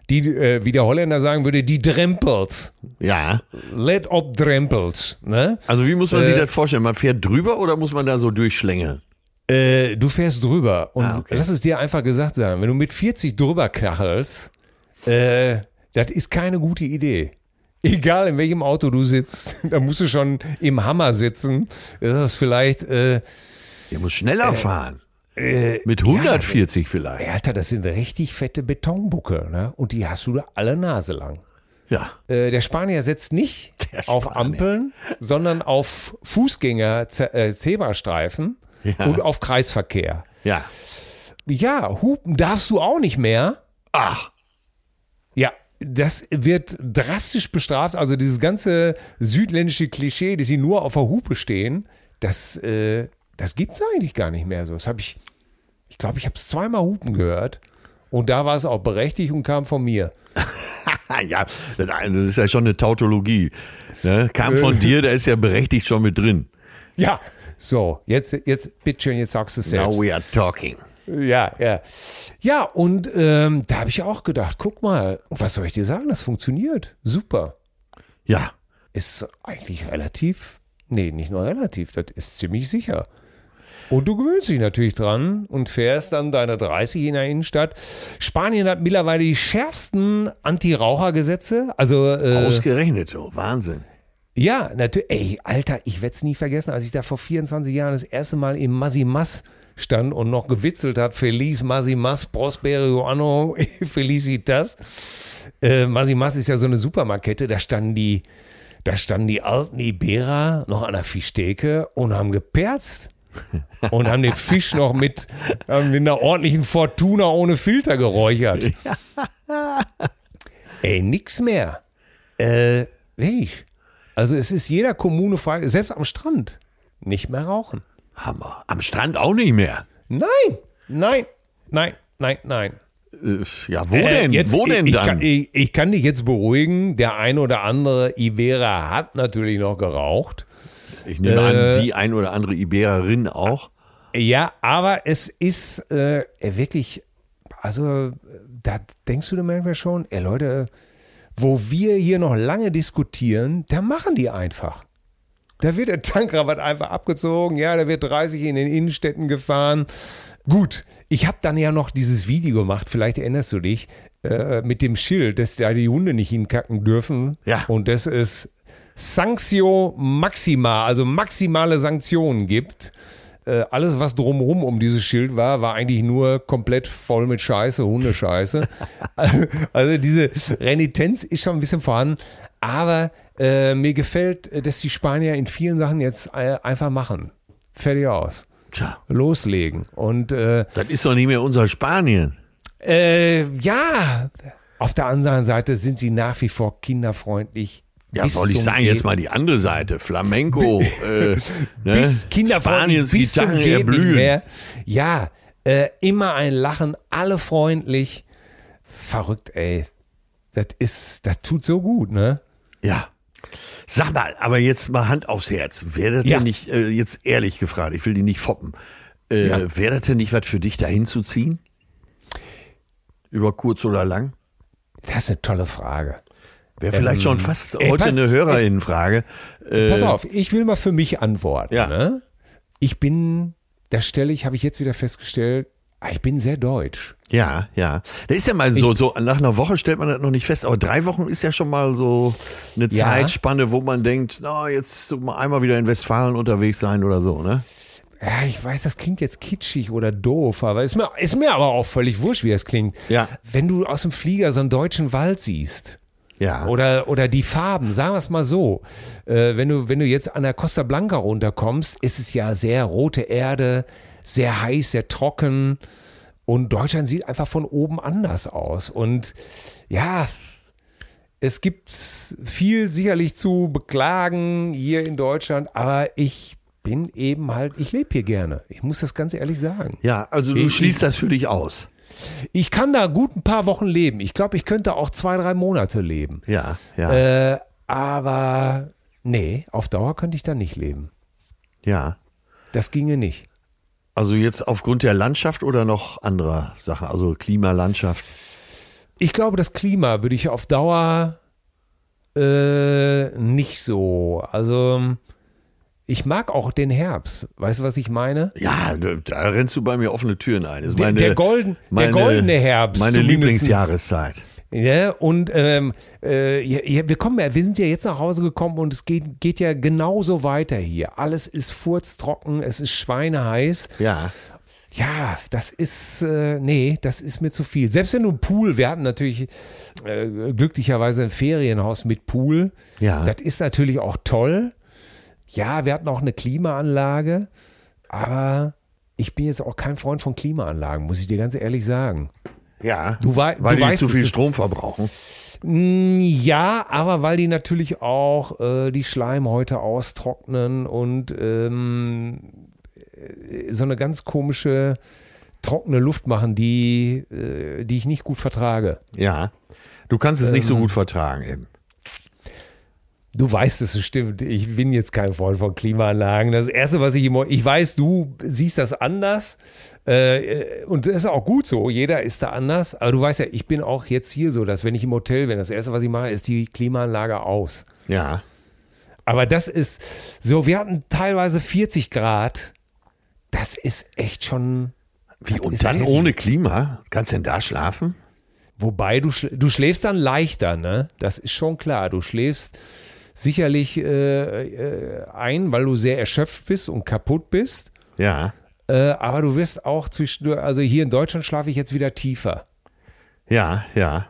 die, äh, wie der Holländer sagen würde, die Drempels. Ja. Let up Drempels. Ne? Also wie muss man äh, sich das vorstellen? Man fährt drüber oder muss man da so durchschlängeln? Äh, du fährst drüber und ah, okay. lass es dir einfach gesagt sein, wenn du mit 40 drüber kachelst, äh, das ist keine gute Idee. Egal in welchem Auto du sitzt, [laughs] da musst du schon im Hammer sitzen. Das ist vielleicht. Äh, Ihr muss schneller äh, fahren. Äh, Mit 140 ja, vielleicht. Alter, das sind richtig fette Betonbucke, ne? Und die hast du da alle Nase lang. Ja. Äh, der Spanier setzt nicht [laughs] auf Ampeln, sondern auf Fußgänger, äh, Zebrastreifen ja. und auf Kreisverkehr. Ja. Ja, hupen darfst du auch nicht mehr. Ach. Ja, das wird drastisch bestraft. Also dieses ganze südländische Klischee, dass sie nur auf der Hupe stehen, das, äh, das gibt es eigentlich gar nicht mehr so. Das habe ich ich glaube, ich habe es zweimal hupen gehört. Und da war es auch berechtigt und kam von mir. [laughs] ja, das ist ja schon eine Tautologie. Ne? Kam von dir, da ist ja berechtigt schon mit drin. Ja, so, jetzt, jetzt, bitteschön, jetzt sagst du es selbst. Now we are talking. Ja, ja. Ja, und ähm, da habe ich auch gedacht, guck mal, was soll ich dir sagen, das funktioniert. Super. Ja. Ist eigentlich relativ, nee, nicht nur relativ, das ist ziemlich sicher. Und du gewöhnst dich natürlich dran und fährst dann deine 30 in der Innenstadt. Spanien hat mittlerweile die schärfsten Anti-Raucher-Gesetze. Also, äh, Ausgerechnet, oh, Wahnsinn. Ja, natürlich. Ey, Alter, ich werde es nie vergessen, als ich da vor 24 Jahren das erste Mal im Masimas stand und noch gewitzelt habe. Feliz Masimas, Prospero Anno, [laughs] Felicitas. Äh, Masimas ist ja so eine Supermarkette, da standen die, da standen die alten Iberer noch an der Fischtheke und haben geperzt und haben den Fisch noch mit, mit einer ordentlichen Fortuna ohne Filter geräuchert. Ey, nix mehr. Äh, wirklich. Also es ist jeder Kommune frei, selbst am Strand, nicht mehr rauchen. Hammer. Am Strand auch nicht mehr. Nein, nein, nein, nein, nein. Äh, ja, wo äh, denn? Jetzt, wo denn ich, dann? Ich kann, ich, ich kann dich jetzt beruhigen. Der ein oder andere Ibera hat natürlich noch geraucht. Ich nehme äh, an, die ein oder andere Ibererin auch. Ja, aber es ist äh, wirklich, also da denkst du dir manchmal schon, ey Leute, wo wir hier noch lange diskutieren, da machen die einfach. Da wird der Tankrabatt einfach abgezogen, ja, da wird 30 in den Innenstädten gefahren. Gut, ich habe dann ja noch dieses Video gemacht, vielleicht erinnerst du dich, äh, mit dem Schild, dass da die Hunde nicht hinkacken dürfen. Ja. Und das ist Sanktio Maxima, also maximale Sanktionen gibt. Äh, alles, was drumherum um dieses Schild war, war eigentlich nur komplett voll mit Scheiße, Hundescheiße. [laughs] also diese Renitenz ist schon ein bisschen vorhanden. Aber äh, mir gefällt, dass die Spanier in vielen Sachen jetzt äh, einfach machen. Fertig aus. Tja. Loslegen. Und, äh, das ist doch nicht mehr unser Spanien. Äh, ja, auf der anderen Seite sind sie nach wie vor kinderfreundlich ja, soll ich sagen, jetzt mal die andere Seite. Flamenco, äh, [laughs] ne? bis Spaniens bis Gitarren erblühen. Ja, äh, immer ein Lachen, alle freundlich. Verrückt, ey. Das ist, das tut so gut, ne? Ja. Sag mal, aber jetzt mal Hand aufs Herz. Wäre das ja. denn nicht, äh, jetzt ehrlich gefragt, ich will die nicht foppen, äh, ja. wäre das denn nicht was für dich, da hinzuziehen? Über kurz oder lang? Das ist eine tolle Frage. Wäre vielleicht ähm, schon fast ey, heute pass, eine Hörerinnenfrage. Äh, pass auf, ich will mal für mich antworten. Ja. Ne? Ich bin, da stelle ich, habe ich jetzt wieder festgestellt, ah, ich bin sehr deutsch. Ja, ja. Das ist ja mal so, ich, so nach einer Woche stellt man das noch nicht fest, aber drei Wochen ist ja schon mal so eine ja. Zeitspanne, wo man denkt, na, oh, jetzt einmal wieder in Westfalen unterwegs sein oder so, ne? Ja, ich weiß, das klingt jetzt kitschig oder doof, aber ist mir, ist mir aber auch völlig wurscht, wie das klingt. Ja. Wenn du aus dem Flieger so einen deutschen Wald siehst, ja. Oder, oder die Farben, sagen wir es mal so. Äh, wenn, du, wenn du jetzt an der Costa Blanca runterkommst, ist es ja sehr rote Erde, sehr heiß, sehr trocken. Und Deutschland sieht einfach von oben anders aus. Und ja, es gibt viel sicherlich zu beklagen hier in Deutschland, aber ich bin eben halt, ich lebe hier gerne. Ich muss das ganz ehrlich sagen. Ja, also du Ich- schließt das für dich aus. Ich kann da gut ein paar Wochen leben. Ich glaube, ich könnte auch zwei, drei Monate leben. Ja, ja, Äh, aber nee, auf Dauer könnte ich da nicht leben. ja. Das ginge nicht. Also jetzt aufgrund der Landschaft oder noch anderer Sachen, also Klimalandschaft. Ich glaube, das Klima würde ich auf Dauer äh, nicht so. Also ich mag auch den Herbst. Weißt du, was ich meine? Ja, da, rennst du bei mir offene Türen ein. Das ist Der- der golden- der goldene Herbst Meine zumindest. Lieblingsjahreszeit. Ja, und ähm, äh, ja, wir kommen ja, wir sind ja jetzt nach Hause gekommen und es geht, geht ja genauso weiter hier. Alles ist furztrocken, es ist schweineheiß. Ja. Ja, das ist, äh, nee, das ist mir zu viel. Selbst wenn du einen Pool, wir hatten natürlich äh, glücklicherweise ein Ferienhaus mit Pool. Ja. Das ist natürlich auch toll. Ja, wir hatten auch eine Klimaanlage, aber ich bin jetzt auch kein Freund von Klimaanlagen, muss ich dir ganz ehrlich sagen. Ja. Du wei- weil du die weißt, zu viel Strom verbrauchen. Mm, Ja, aber weil die natürlich auch äh, die Schleimhäute austrocknen und ähm, äh, so eine ganz komische trockene Luft machen, die, äh, die ich nicht gut vertrage. Ja. Du kannst es nicht Ähm. so gut vertragen eben. Du weißt es bestimmt. Ich bin jetzt kein Freund von Klimaanlagen. Das Erste, was ich immer, ich weiß, du siehst das anders. Äh, und das ist auch gut so. Jeder ist da anders. Aber du weißt ja, ich bin auch jetzt hier so, dass wenn ich im Hotel bin, das Erste, was ich mache, ist die Klimaanlage aus. Ja. Aber das ist so, wir hatten teilweise 40 Grad. Das ist echt schon. Wie, und dann heavy. ohne Klima? Kannst du denn da schlafen? Wobei du, schl- du schläfst dann leichter, ne? Das ist schon klar. Du schläfst sicherlich äh, äh, ein, weil du sehr erschöpft bist und kaputt bist. Ja. Äh, aber du wirst auch zwischendurch, also hier in Deutschland schlafe ich jetzt wieder tiefer. Ja, ja.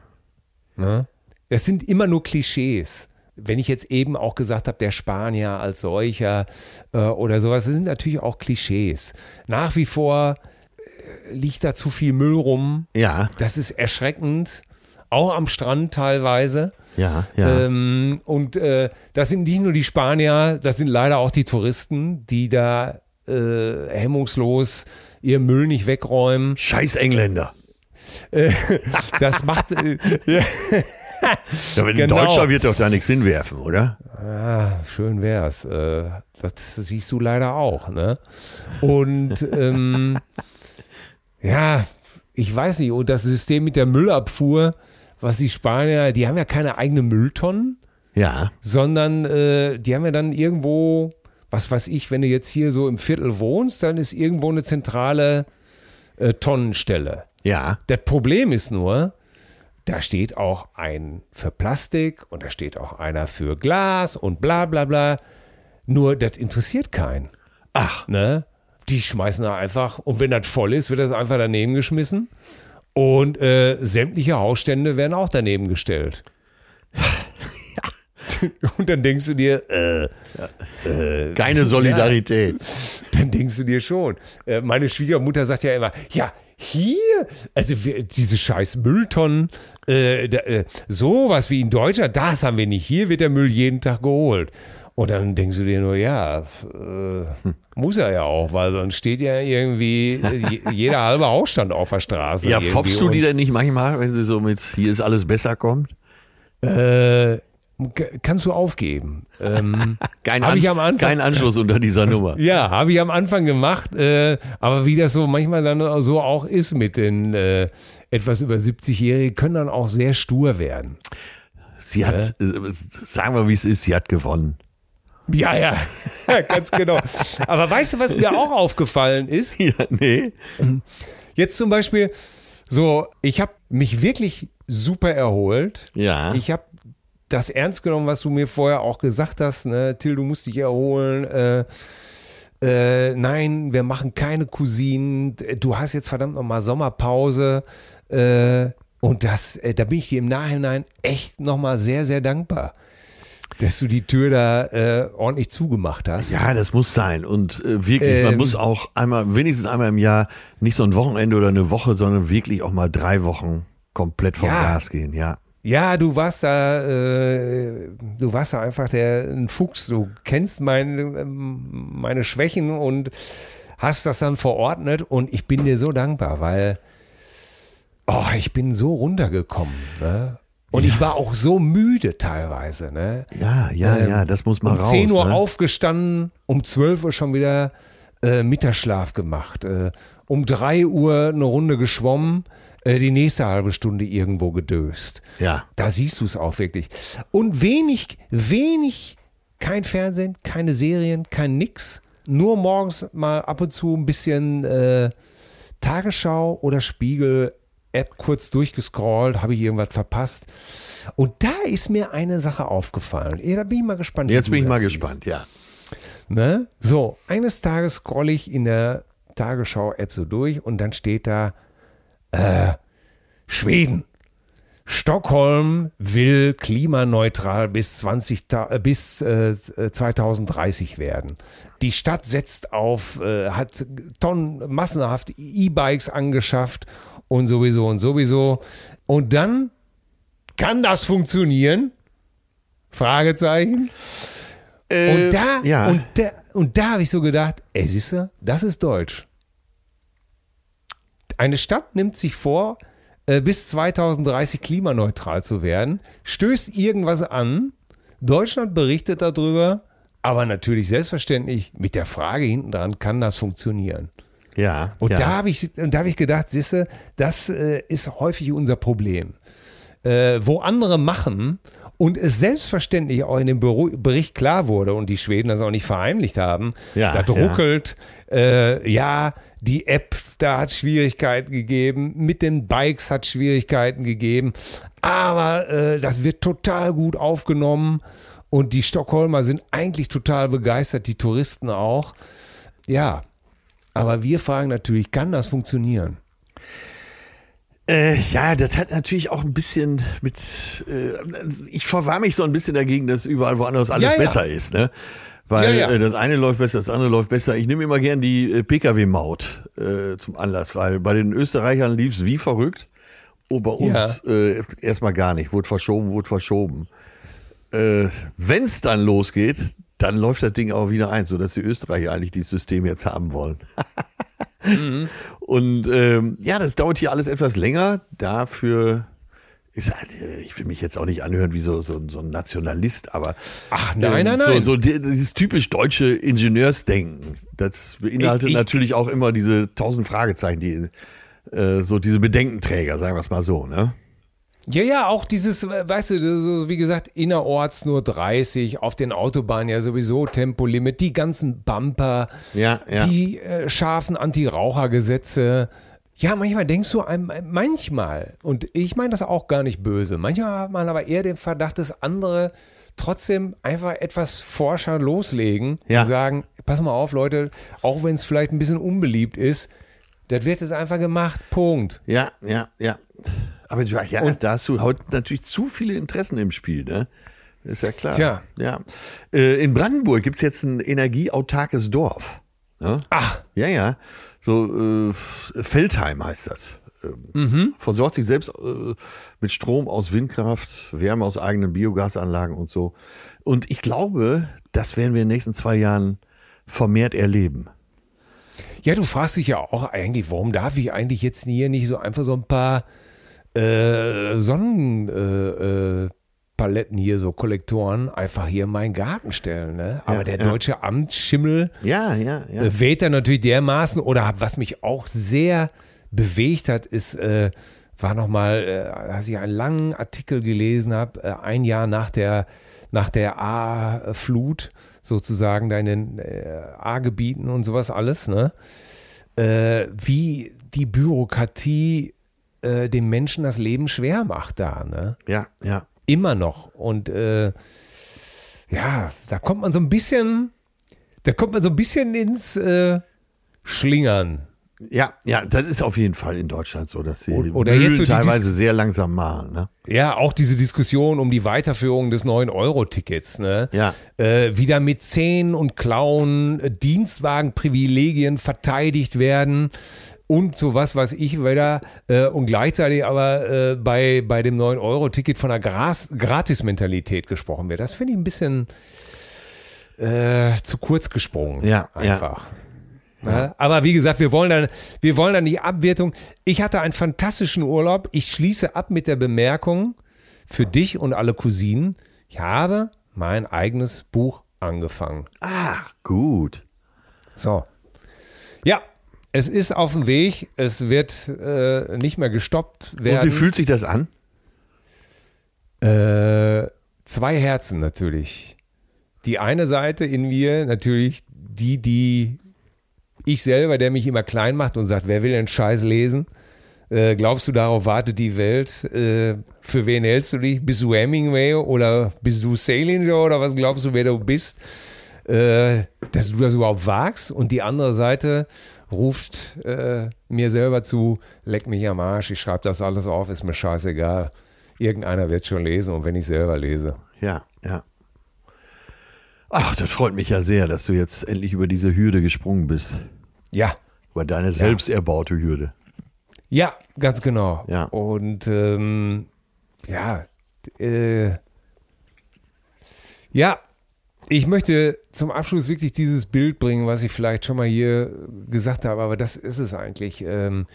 Ne? Das sind immer nur Klischees. Wenn ich jetzt eben auch gesagt habe, der Spanier als solcher äh, oder sowas, das sind natürlich auch Klischees. Nach wie vor äh, liegt da zu viel Müll rum. Ja, Das ist erschreckend. Auch am Strand teilweise. Ja, ja. Ähm, und äh, das sind nicht nur die Spanier, das sind leider auch die Touristen, die da äh, hemmungslos ihr Müll nicht wegräumen. Scheiß Engländer. [laughs] Das macht äh, [laughs] ja, Ja, aber ein Genau. Deutscher wird doch da nichts hinwerfen, oder? ah, schön wär's. Äh, das siehst du leider auch, ne? Und ähm, [laughs] ja, ich weiß nicht. Und das System mit der Müllabfuhr, was die Spanier, die haben ja keine eigenen Mülltonnen. Ja. sondern äh, die haben ja dann irgendwo, was weiß ich, wenn du jetzt hier so im Viertel wohnst, dann ist irgendwo eine zentrale äh, Tonnenstelle. Ja. Das Problem ist nur, da steht auch ein für Plastik und da steht auch einer für Glas und bla bla bla. Nur das interessiert keinen. Ach. Ne? Die schmeißen da einfach, und wenn das voll ist, wird das einfach daneben geschmissen. Und äh, sämtliche Hausstände werden auch daneben gestellt. Und dann denkst du dir, äh, Keine Solidarität. dann denkst du dir schon. Äh, meine Schwiegermutter sagt ja immer, ja, hier, also wir, diese scheiß Mülltonnen, äh, da, äh, sowas wie in Deutschland, das haben wir nicht. Hier wird der Müll jeden Tag geholt. Und dann denkst du dir nur, ja, äh, muss er ja auch, weil sonst steht ja irgendwie äh, je- jeder halbe Hausstand auf der Straße. Ja, foppst du die denn nicht manchmal, wenn sie so mit hier ist alles besser kommt? Äh, kannst du aufgeben. Ähm, [laughs] Kein, An- ich am Anfang- kein Anschluss unter dieser Nummer. [laughs] Ja, habe ich am Anfang gemacht, äh, aber wie das so manchmal dann so auch ist mit den äh, etwas über 70-Jährigen, können dann auch sehr stur werden. Sie hat, äh, sagen wir wie es ist, sie hat gewonnen. Ja, [laughs] ja, ganz genau. Aber weißt du, was mir auch aufgefallen ist? Ja, nee. Jetzt zum Beispiel, so, ich habe mich wirklich super erholt. Ja. Ich habe das ernst genommen, was du mir vorher auch gesagt hast, ne? Till, du musst dich erholen. Äh, äh, nein, wir machen keine Cousinen. Du hast jetzt verdammt nochmal Sommerpause. Äh, und das, äh, da bin ich dir im Nachhinein echt nochmal sehr, sehr dankbar, dass du die Tür da äh, ordentlich zugemacht hast. Ja, das muss sein. Und äh, wirklich, man Ähm. muss auch einmal, wenigstens einmal im Jahr, nicht so ein Wochenende oder eine Woche, sondern wirklich auch mal drei Wochen komplett vom Ja. Gas gehen, ja. Ja, du warst da, äh, du warst da einfach der ein Fuchs. Du kennst meine, meine Schwächen und hast das dann verordnet. Und ich bin dir so dankbar, weil oh, ich bin so runtergekommen. Ne? Und ja. ich war auch so müde teilweise. Ne? Ja, ja, ähm, ja, das muss man um raus. Um 10 Uhr ne? aufgestanden, um 12 Uhr schon wieder äh, Mittagsschlaf gemacht. Äh, um 3 Uhr eine Runde geschwommen äh, die nächste halbe Stunde irgendwo gedöst. Ja. Da siehst du es auch wirklich. Und wenig, wenig, kein Fernsehen, keine Serien, kein Nix. Nur morgens mal ab und zu ein bisschen äh, Tagesschau oder Spiegel. App kurz durchgescrollt, habe ich irgendwas verpasst. Und da ist mir eine Sache aufgefallen. Ja, da bin ich mal gespannt. Jetzt bin ich mal gespannt, ja. Ne? So, eines Tages scrolle ich in der Tagesschau-App so durch und dann steht da äh, Schweden. Stockholm will klimaneutral bis, 20, äh, bis äh, 2030 werden. Die Stadt setzt auf, äh, hat Tonnen, massenhaft E-Bikes angeschafft und sowieso und sowieso. Und dann kann das funktionieren? Fragezeichen. Äh, und da, ja. und da, und da habe ich so gedacht, ey, siehst du, das ist Deutsch. Eine Stadt nimmt sich vor, äh, bis 2030 klimaneutral zu werden, stößt irgendwas an, Deutschland berichtet darüber, aber natürlich selbstverständlich mit der Frage hinten dran, kann das funktionieren? Ja. Und ja. da habe ich, da hab ich gedacht, Sisse, das äh, ist häufig unser Problem. Äh, wo andere machen und es selbstverständlich auch in dem Bericht klar wurde und die Schweden das auch nicht verheimlicht haben, ja, da druckelt, ja. Äh, ja, die App, da hat es Schwierigkeiten gegeben, mit den Bikes hat es Schwierigkeiten gegeben, aber äh, das wird total gut aufgenommen und die Stockholmer sind eigentlich total begeistert, die Touristen auch. Ja, aber wir fragen natürlich, kann das funktionieren? Äh, ja, das hat natürlich auch ein bisschen mit. Äh, ich verwarre mich so ein bisschen dagegen, dass überall woanders alles Ja, ja. besser ist, ne? Weil Ja. Äh, das eine läuft besser, das andere läuft besser. Ich nehme immer gern die äh, Pkw-Maut äh, zum Anlass, weil bei den Österreichern lief es wie verrückt. Und bei uns äh, erstmal gar nicht. Wurde verschoben, wurde verschoben. Wenn es dann losgeht, dann läuft das Ding auch wieder ein, sodass die Österreicher eigentlich dieses System jetzt haben wollen. [laughs] Und ähm, ja, das dauert hier alles etwas länger. Dafür ist halt, ich will mich jetzt auch nicht anhören wie so, so, so ein Nationalist, aber Ach, nein, nein, so, nein. so die- dieses typisch deutsche Ingenieursdenken. Das beinhaltet Ich- ich- natürlich auch immer diese tausend Fragezeichen, die äh, so diese Bedenkenträger, sagen wir es mal so, ne? Ja, ja, auch dieses, weißt du, wie gesagt, innerorts nur 30, auf den Autobahnen ja sowieso Tempolimit, die ganzen Bumper, Ja, ja. die äh, scharfen Anti-Raucher-Gesetze. Ja, manchmal denkst du, einem, äh, manchmal, und ich meine das auch gar nicht böse, manchmal hat man aber eher den Verdacht, dass andere trotzdem einfach etwas forscher loslegen Ja. und sagen, pass mal auf, Leute, auch wenn es vielleicht ein bisschen unbeliebt ist, das wird jetzt einfach gemacht, Punkt. Ja, ja, ja. Aber du- ja, Und- da hast du heute natürlich zu viele Interessen im Spiel, ne? Ist ja klar. Tja. Ja. Äh, in Brandenburg gibt es jetzt ein energieautarkes Dorf. Ne? Ach, Ja, ja. So äh, Feldheim heißt das. Ähm, Versorgt sich selbst äh, mit Strom aus Windkraft, Wärme aus eigenen Biogasanlagen und so. Und ich glaube, das werden wir in den nächsten zwei Jahren vermehrt erleben. Ja, du fragst dich ja auch eigentlich, warum darf ich eigentlich jetzt hier nicht so einfach so ein paar äh, Sonnenpaletten äh, hier, so Kollektoren, einfach hier in meinen Garten stellen. Ne? Aber Ja, der ja. deutsche Amtsschimmel Ja, ja, ja. äh, weht da natürlich dermaßen, oder was mich auch sehr bewegt hat, ist, äh, war nochmal, äh, als ich einen langen Artikel gelesen habe, äh, ein Jahr nach der, nach der A-Flut, sozusagen, da in den äh, A-Gebieten und sowas alles, ne? Äh, wie die Bürokratie äh, dem Menschen das Leben schwer macht da, ne? ja, ja. Immer noch. Und äh, ja, da kommt man so ein bisschen, da kommt man so ein bisschen ins äh, Schlingern. Ja, ja, das ist auf jeden Fall in Deutschland so, dass sie Oder- Mühlen jetzt so teilweise sehr langsam malen. Ne? Ja, auch diese Diskussion um die Weiterführung des 9-Euro-Tickets, ne? Ja. Äh, wieder mit Zähnen und Klauen äh, Dienstwagenprivilegien verteidigt werden. Und so was weiß ich wieder äh, und gleichzeitig aber äh, bei, bei dem 9-Euro-Ticket von einer Gras Gratis-Mentalität gesprochen wird. Das finde ich ein bisschen äh, zu kurz gesprungen. Ja, einfach. Ja. Aber wie gesagt, wir wollen dann, wir wollen dann die Abwertung. Ich hatte einen fantastischen Urlaub. Ich schließe ab mit der Bemerkung für dich und alle Cousinen. Ich habe mein eigenes Buch angefangen. Ah, gut. So. Ja, es ist auf dem Weg. Es wird äh, nicht mehr gestoppt werden. Und wie fühlt sich das an? Äh, zwei Herzen natürlich. Die eine Seite in mir natürlich die, die ich selber, der mich immer klein macht und sagt, wer will denn Scheiß lesen? Äh, glaubst du, darauf wartet die Welt? Äh, für wen hältst du dich? Bist du Hemingway oder bist du Salinger oder was glaubst du, wer du bist? Äh, dass du das überhaupt wagst? Und die andere Seite ruft äh, mir selber zu, leck mich am Arsch, ich schreibe das alles auf, ist mir scheißegal. Irgendeiner wird schon lesen und wenn ich selber lese. Ja, ja. Ach, das freut mich ja sehr, dass du jetzt endlich über diese Hürde gesprungen bist. Ja. Über deine selbst erbaute Hürde. Ja, ganz genau. Ja. Und ähm, ja, äh, ja, ich möchte zum Abschluss wirklich dieses Bild bringen, was ich vielleicht schon mal hier gesagt habe, aber das ist es eigentlich. Ähm,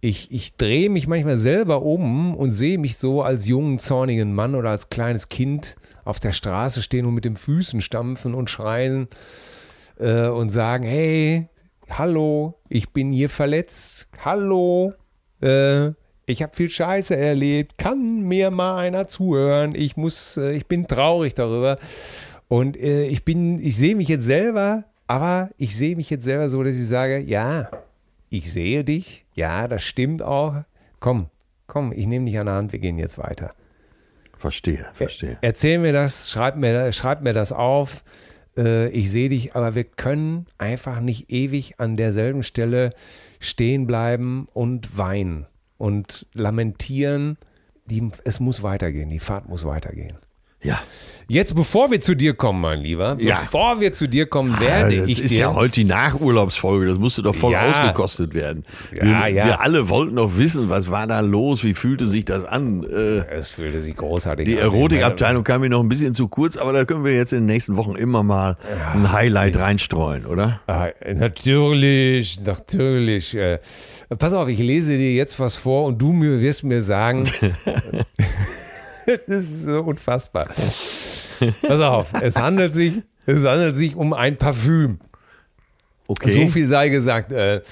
ich, ich drehe mich manchmal selber um und sehe mich so als jungen, zornigen Mann oder als kleines Kind auf der Straße stehen und mit den Füßen stampfen und schreien äh, und sagen, hey, hallo, ich bin hier verletzt, hallo, äh, ich habe viel Scheiße erlebt, kann mir mal einer zuhören, ich muss, äh, ich bin traurig darüber und äh, ich bin, ich sehe mich jetzt selber, aber ich sehe mich jetzt selber so, dass ich sage, ja, ich sehe dich, ja, das stimmt auch, komm, komm, ich nehme dich an der Hand, wir gehen jetzt weiter. Verstehe, verstehe. Erzähl mir das, schreib mir, schreib mir das auf äh, ich sehe dich, aber wir können einfach nicht ewig an derselben Stelle stehen bleiben und weinen und lamentieren. Die, es muss weitergehen, die Fahrt muss weitergehen. Ja. Jetzt, bevor wir zu dir kommen, mein Lieber, Ja. bevor wir zu dir kommen, werde Ah, das ich ist dir. ja heute die Nachurlaubsfolge, das musste doch voll Ja. ausgekostet werden. Wir, ja. wir alle wollten doch wissen, was war da los, wie fühlte sich das an? Äh, es fühlte sich großartig die an. Erotikabteilung kam mir noch ein bisschen zu kurz, aber da können wir jetzt in den nächsten Wochen immer mal ein Highlight reinstreuen, oder? Ah, natürlich, natürlich. Äh, pass auf, ich lese dir jetzt was vor und du wirst mir sagen, [laughs] [laughs] das ist so unfassbar. Pass auf, es handelt sich, es handelt sich um ein Parfüm. Okay. So viel sei gesagt. Äh,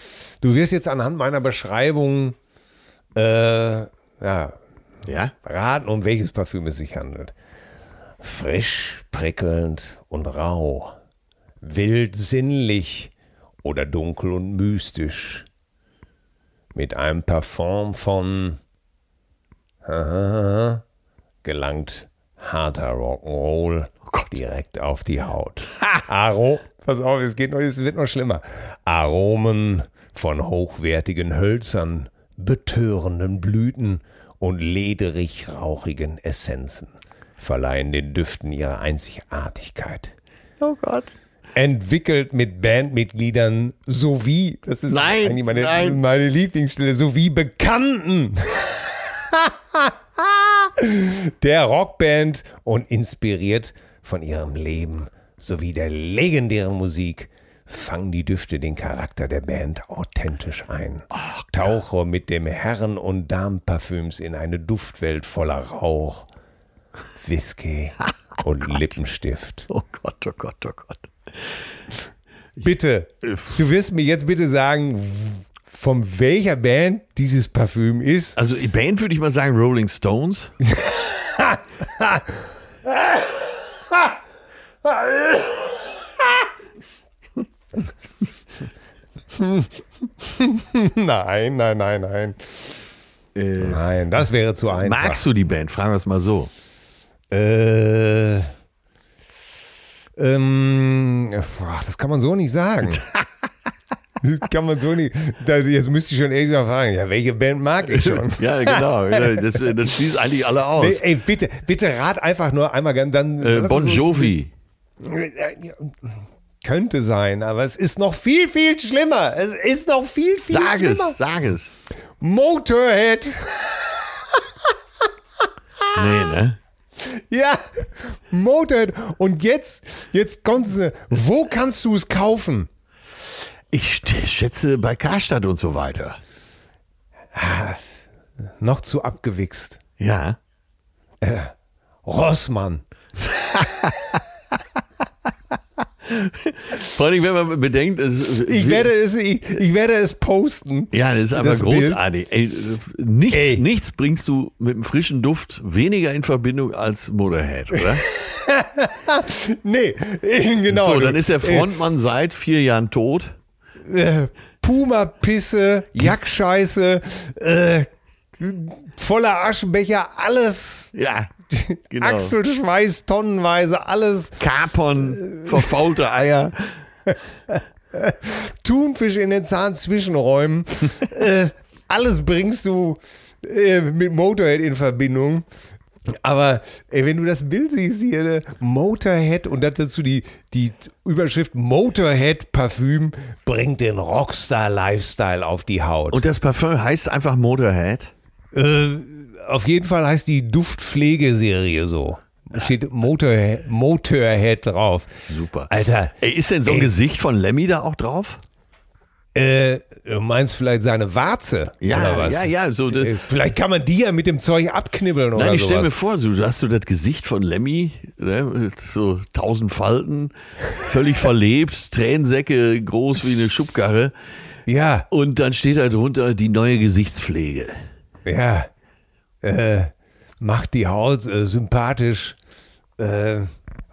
du wirst jetzt anhand meiner Beschreibung äh, ja, Ja? raten, um welches Parfüm es sich handelt. Frisch, prickelnd und rau. Wild sinnlich oder dunkel und mystisch. Mit einem Parfum von gelangt harter Rock'n'Roll direkt auf die Haut. [laughs] Aro Pass auf, es geht noch, es wird noch schlimmer. Aromen von hochwertigen Hölzern, betörenden Blüten und lederig rauchigen Essenzen verleihen den Düften ihre Einzigartigkeit. Oh Gott. Entwickelt mit Bandmitgliedern sowie, das ist Nein, eigentlich meine, nein. meine Lieblingsstelle, sowie Bekannten [laughs] der Rockband und inspiriert von ihrem Leben sowie der legendären Musik fangen die Düfte den Charakter der Band authentisch ein. Tauche mit dem Herren- und Damenparfüms in eine Duftwelt voller Rauch, Whisky [laughs] und Lippenstift. Oh Gott, oh Gott, oh Gott. Bitte, du wirst mir jetzt bitte sagen, von welcher Band dieses Parfüm ist. Also die Band würde ich mal sagen Rolling Stones. [laughs] Nein, nein, nein, nein. Nein, das wäre zu einfach. Magst du die Band? Fragen wir es mal so. Äh, ähm, boah, das kann man so nicht sagen. [laughs] Kann man so nicht. Da, jetzt müsste ich schon ehrlich fragen, ja, welche Band mag ich schon? [laughs] Ja, genau. [laughs] Das, das schließt eigentlich alle aus. Nee, ey, bitte, bitte rat einfach nur einmal ganz dann. äh, bon es Jovi. Könnte sein, aber es ist noch viel, viel schlimmer. Es ist noch viel, viel Sag schlimmer. es, sag es. Motorhead. Nee, ne? Ja, Motorhead. Und jetzt, jetzt kommt sie. Wo kannst du es kaufen? Ich schätze bei Karstadt und so weiter. Noch zu abgewichst. Ja. Rossmann. [laughs] Vor allem, wenn man bedenkt, es, Ich werde es, ich, ich werde es posten. Ja, das ist einfach großartig. Ey, nichts, Ey. nichts bringst du mit einem frischen Duft weniger in Verbindung als Motorhead, oder? [laughs] Nee, [laughs] genau. so, dann ist der Frontmann seit vier Jahren tot. Äh, Puma-Pisse, Jackscheiße, äh, voller Aschenbecher, alles. Ja, genau. Achselschweiß tonnenweise, alles. Kapern, verfaulte Eier. [laughs] Thunfisch in den Zahnzwischenräumen. [laughs] äh, alles bringst du äh, mit Motorhead in Verbindung. Aber ey, wenn du das Bild siehst hier, ne, Motorhead und dazu die, die Überschrift Motorhead Parfüm bringt den Rockstar-Lifestyle auf die Haut. Und das Parfum heißt einfach Motorhead. Äh, auf jeden Fall heißt die Duftpflegeserie so. Da Steht Motorhead, Motorhead drauf. Super. Alter, Ey, ist denn so ein Ey. Gesicht von Lemmy da auch drauf? äh, du meinst vielleicht seine Warze? Ja, oder was? ja, ja, so, Äh, Vielleicht kann man die ja mit dem Zeug abknibbeln oder Nein, ich stell mir vor, so, du hast so das Gesicht von Lemmy, ne, so tausend Falten, völlig verlebt, Tränensäcke groß wie eine Schubkarre. Ja, Und dann steht da drunter die neue Gesichtspflege. ja. Äh, macht die Haut äh, sympathisch. Äh,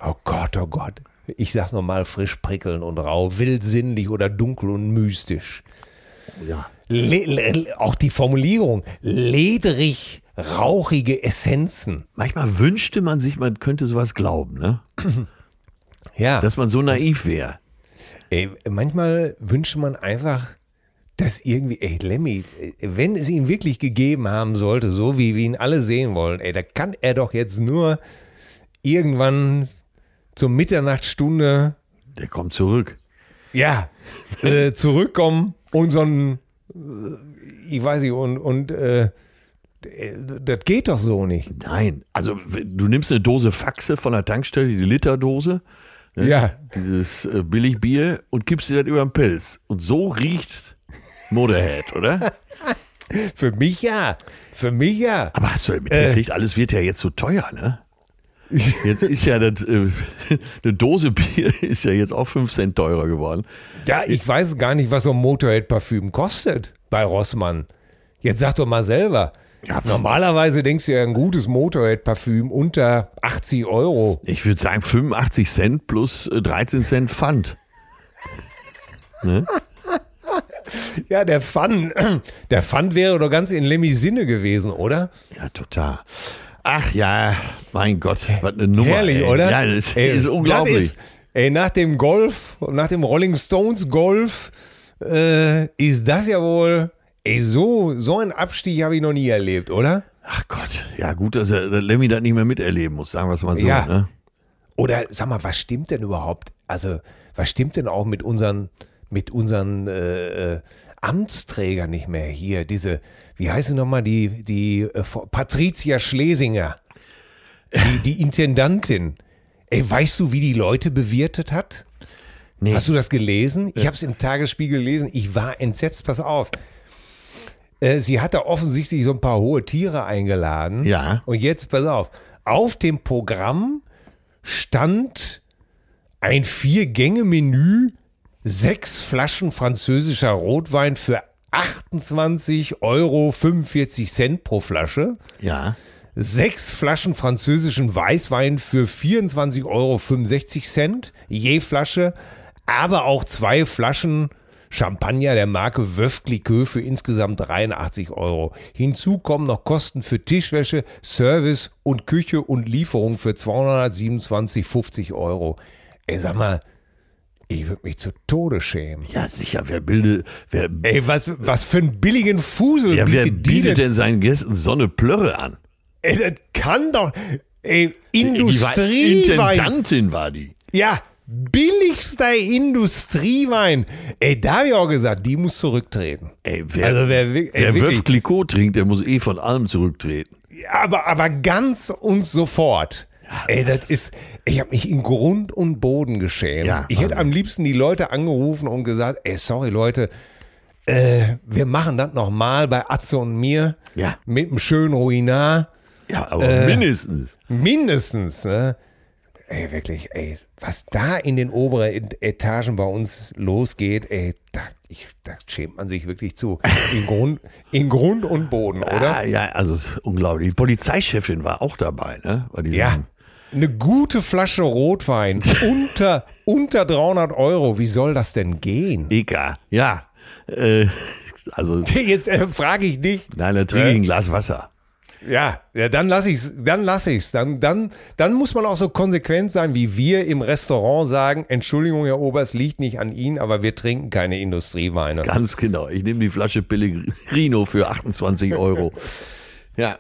oh Gott, oh Gott. Ich sag's nochmal frisch prickeln und rau, wildsinnlich oder dunkel und mystisch. Ja. Le le auch die Formulierung, lederig, rauchige Essenzen. Manchmal wünschte man sich, man könnte sowas glauben, ne? Ja, Dass man so naiv wäre. manchmal wünscht man einfach, dass irgendwie, ey, Lemmy, wenn es ihn wirklich gegeben haben sollte, so wie wir ihn alle sehen wollen, ey, da kann er doch jetzt nur irgendwann zur Mitternachtsstunde, Der kommt zurück. ja, äh, zurückkommen und so ein, äh, ich weiß nicht, und, und äh, äh, das geht doch so nicht. Nein, also du nimmst eine Dose Faxe von der Tankstelle, die Literdose, ne? Ja. dieses äh, Billigbier und gibst dir das über den Pilz. Und so riecht Motorhead, oder? [laughs] Für mich ja. Für mich ja. Aber hast du mitgekriegt, alles wird ja jetzt so teuer, ne? Jetzt ist ja das, äh, [laughs] eine Dose Bier ist ja jetzt auch 5 Cent teurer geworden. Ja, ich weiß gar nicht, was so ein Motorhead-Parfüm kostet bei Rossmann. Jetzt sag doch mal selber. Normalerweise denkst du ja, ein gutes Motorhead-Parfüm unter 80 Euro. Ich würde sagen 85 Cent plus äh, 13 Cent Pfand. Ja, der Fun, [clears throat] der Fun wäre doch ganz in Lemmys Sinne gewesen, oder? Ja, total. Ach ja, mein Gott, was eine Nummer. Herrlich, ey. oder? Ja, das Ey, ist unglaublich. Das ist, ey, nach dem Golf, nach dem Rolling Stones Golf, äh, ist das ja wohl, ey, so, so einen Abstieg habe ich noch nie erlebt, oder? Ach Gott, ja gut, dass er dass Lemmy das nicht mehr miterleben muss, sagen wir es mal so. Ja. Ne? Oder sag mal, was stimmt denn überhaupt? Also, was stimmt denn auch mit unseren, mit unseren äh, äh, Amtsträgern nicht mehr hier? Diese, wie heißt sie nochmal, die, die äh, Patricia Schlesinger, die, die Intendantin. Ey, weißt du, wie die Leute bewirtet hat? Nee. Hast du das gelesen? Ich habe es im Tagesspiegel gelesen. Ich war entsetzt. Pass auf. Äh, Sie hat da offensichtlich so ein paar hohe Tiere eingeladen. Ja. Und jetzt, pass auf. Auf dem Programm stand ein Vier-Gänge-Menü, sechs Flaschen französischer Rotwein für 28,45 Euro pro Flasche Ja. sechs Flaschen französischen Weißwein für 24,65 Euro je Flasche, aber auch zwei Flaschen Champagner der Marke Clicquot für insgesamt 83 Euro. Hinzu kommen noch Kosten für Tischwäsche, Service und Küche und Lieferung für 227,50 Euro. Ey, sag mal, ich würde mich zu Tode schämen. Ja, sicher, wer bildet, wer, Ey, was, was für einen billigen Fusel ja, wer bietet bietet denn? seinen Gästen so eine Plörre an? Ey, das kann doch. Ey, Die war Industriewein. Intendantin war die. Ja, billigster Industriewein. Ey, da habe ich auch gesagt, die muss zurücktreten. Ey, wer, Also wer ey, wer wirklich. Wöf Clicquot trinkt, der muss eh von allem zurücktreten. Ja, aber, aber ganz und sofort. Ey, das ist, ich habe mich in Grund und Boden geschämt. Ja, ich hätte am liebsten die Leute angerufen und gesagt, ey, sorry Leute, äh, wir machen das nochmal bei Atze und mir. Ja. Mit einem schönen Ruinar. Ja, aber Äh. mindestens. Mindestens, ne? Ey, wirklich, ey, was da in den oberen Et- Etagen bei uns losgeht, ey, da, ich, da schämt man sich wirklich zu. In Grund, in Grund und Boden, [laughs] oder? Ah, ja, also es ist unglaublich. Die Polizeichefin war auch dabei, ne? Bei diesem, Ja. Eine gute Flasche Rotwein [laughs] unter, unter 300 Euro. Wie soll das denn gehen? Eka. Ja. Äh, also, [laughs] Jetzt äh, frage ich dich. nein, da trinke ich ein Glas Wasser. Ja, ja, dann lasse ich's, dann lasse ich's. Dann, dann, dann muss man auch so konsequent sein, wie wir im Restaurant sagen, Entschuldigung, Herr Oberst, liegt nicht an Ihnen, aber wir trinken keine Industrieweine. Ganz genau. Ich nehme die Flasche Pellegrino für 28 Euro. [laughs] Ja.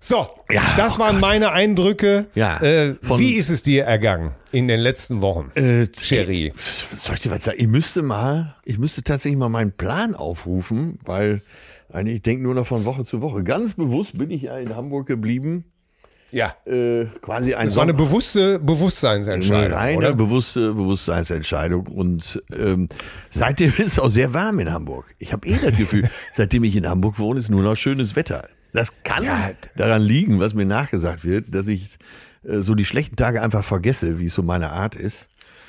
So, Ja, das oh waren meine Eindrücke. Ja, Äh, wie ist es dir ergangen in den letzten Wochen, Äh, Sherry? Was soll ich dir was sagen? Ich müsste mal, ich müsste tatsächlich mal meinen Plan aufrufen, weil eigentlich, ich denke nur noch von Woche zu Woche. Ganz bewusst bin ich ja in Hamburg geblieben. Ja, Äh, quasi ein es war eine bewusste eine Bewusstseinsentscheidung, reine oder? bewusste Bewusstseinsentscheidung. Und ähm, seitdem ist es auch sehr warm in Hamburg. Ich habe eh das Gefühl, [laughs] seitdem ich in Hamburg wohne, ist nur noch schönes Wetter. Das kann Ja. daran liegen, was mir nachgesagt wird, dass ich äh, so die schlechten Tage einfach vergesse, wie es so meine Art ist.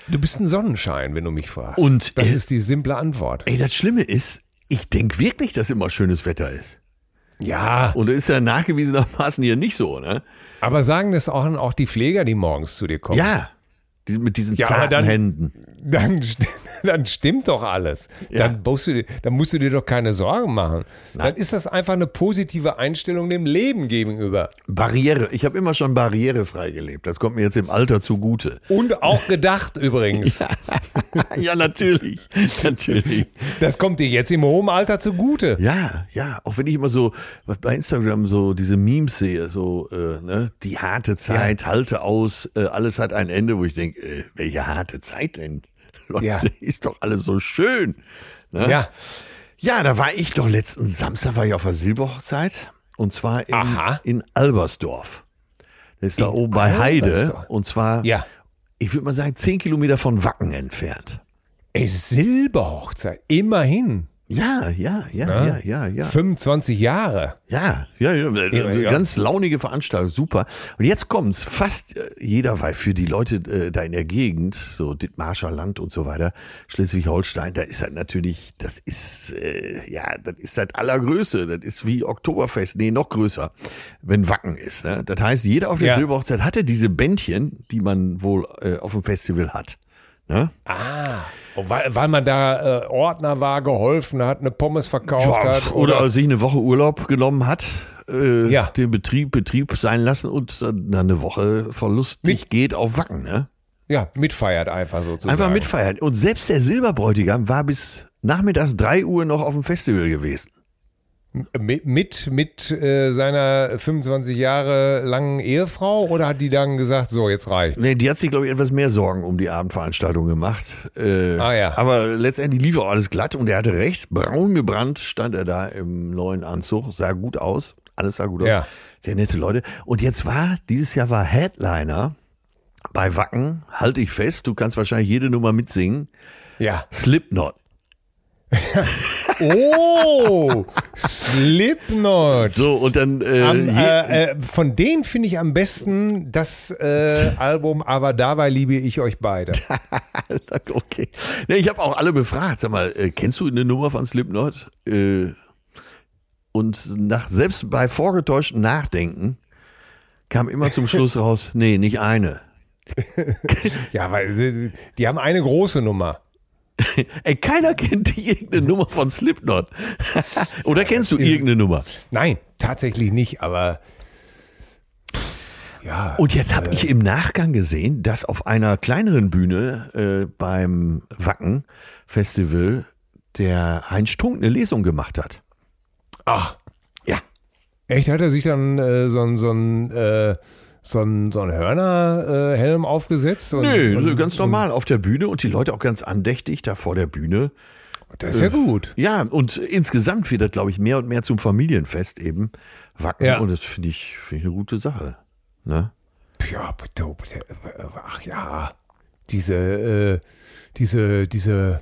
Du bist ein Sonnenschein, wenn du mich fragst. Und, das äh, ist die simple Antwort. Ey, das Schlimme ist, ich denke wirklich, dass immer schönes Wetter ist. Ja, Und das ist ja nachgewiesenermaßen hier nicht so, ne? Aber sagen das auch, auch die Pfleger, die morgens zu dir kommen? Ja. Die, mit diesen Ja, zarten dann- Händen. [laughs] Dann, [laughs] dann stimmt doch alles. Ja. Dann, musst du, dir- dann musst du dir doch keine Sorgen machen. Dann ist das einfach eine positive Einstellung dem Leben gegenüber. Barriere. Ich habe immer schon barrierefrei gelebt. Das kommt mir jetzt im Alter zugute. Und auch gedacht [laughs] übrigens. ja, natürlich. natürlich. Das kommt dir jetzt im hohen Alter zugute. Ja, ja. Auch wenn ich immer so bei Instagram so diese Memes sehe, so, äh, ne, die harte Zeit, halte aus, äh, alles hat ein Ende, wo ich denke, äh, welche harte Zeit denn? Leute, Ja. [laughs] ist doch alles so schön. Ne? Ja. Ja, da war ich doch letzten Samstag war ich auf der Silberhochzeit und zwar in, Aha. in Albersdorf. Das ist da In oben bei Heide und zwar, Ja. ich würde mal sagen, zehn Kilometer von Wacken entfernt. Ey, Silberhochzeit. Immerhin. Ja, ja, ja, ja, ja, ja. 25 Jahre. Ja, ja, ja, ganz launige Veranstaltung, super. Und jetzt kommt's, fast äh, jeder, weil für die Leute äh, da in der Gegend, so Dithmarscher Land und so weiter, Schleswig-Holstein, da ist halt natürlich, das ist, äh, ja, das ist das allergrößte, das ist wie Oktoberfest, nee, noch größer, wenn Wacken ist. Ne? Das heißt, jeder auf der Ja. Silberhochzeit hatte diese Bändchen, die man wohl äh, auf dem Festival hat. Ne? Ah. Weil, weil man da äh, Ordner war, geholfen hat, eine Pommes verkauft Ja, hat. oder, sich eine Woche Urlaub genommen hat, äh, Ja. den Betrieb Betrieb sein lassen und dann eine Woche verlustig Mit- geht auf Wacken. Ne? ja, mitfeiert einfach sozusagen. Einfach mitfeiern. Und selbst der Silberbräutigam war bis nachmittags 3 Uhr noch auf dem Festival gewesen. Mit, mit, äh, seiner 25 Jahre langen Ehefrau oder hat die dann gesagt, so, jetzt reicht's? Nee, die hat sich, glaube ich, etwas mehr Sorgen um die Abendveranstaltung gemacht. Äh, Ah, ja. Aber letztendlich lief auch alles glatt und er hatte recht. Braun gebrannt stand er da im neuen Anzug, sah gut aus. Alles sah gut aus. Ja. Sehr nette Leute. Und jetzt war, dieses Jahr war Headliner bei Wacken, halte ich fest, du kannst wahrscheinlich jede Nummer mitsingen. Ja. Slipknot. [laughs] Oh, Slipknot. So, und dann äh, Am, äh, äh, von denen finde ich am besten das äh, Album, aber dabei liebe ich euch beide. [laughs] okay. Nee, ich habe auch alle befragt. Sag mal, äh, kennst du eine Nummer von Slipknot? Äh, und nach, selbst bei vorgetäuschtem Nachdenken kam immer zum Schluss raus, nee, nicht eine. [laughs] Ja, weil die haben eine große Nummer. [laughs] Ey, keiner kennt die irgendeine Nummer von Slipknot. [laughs] Oder kennst du irgendeine Nummer? Nein, tatsächlich nicht, aber ja. Und jetzt habe ich im Nachgang gesehen, dass auf einer kleineren Bühne äh, beim Wacken Festival der Heinz Strunk eine Lesung gemacht hat. Ach, Ja. echt, hat er sich dann äh, so ein, so ein, äh, so einen, so einen Hörnerhelm aufgesetzt? Und, Nö, und, ganz normal auf der Bühne und die Leute auch ganz andächtig da vor der Bühne. Das ist ja gut. Ja, und insgesamt wird das, glaube ich, mehr und mehr zum Familienfest eben wacken. Ja. Und das finde ich, finde ich eine gute Sache. Ne? Ja, bitte, ach ja, diese, äh, diese, diese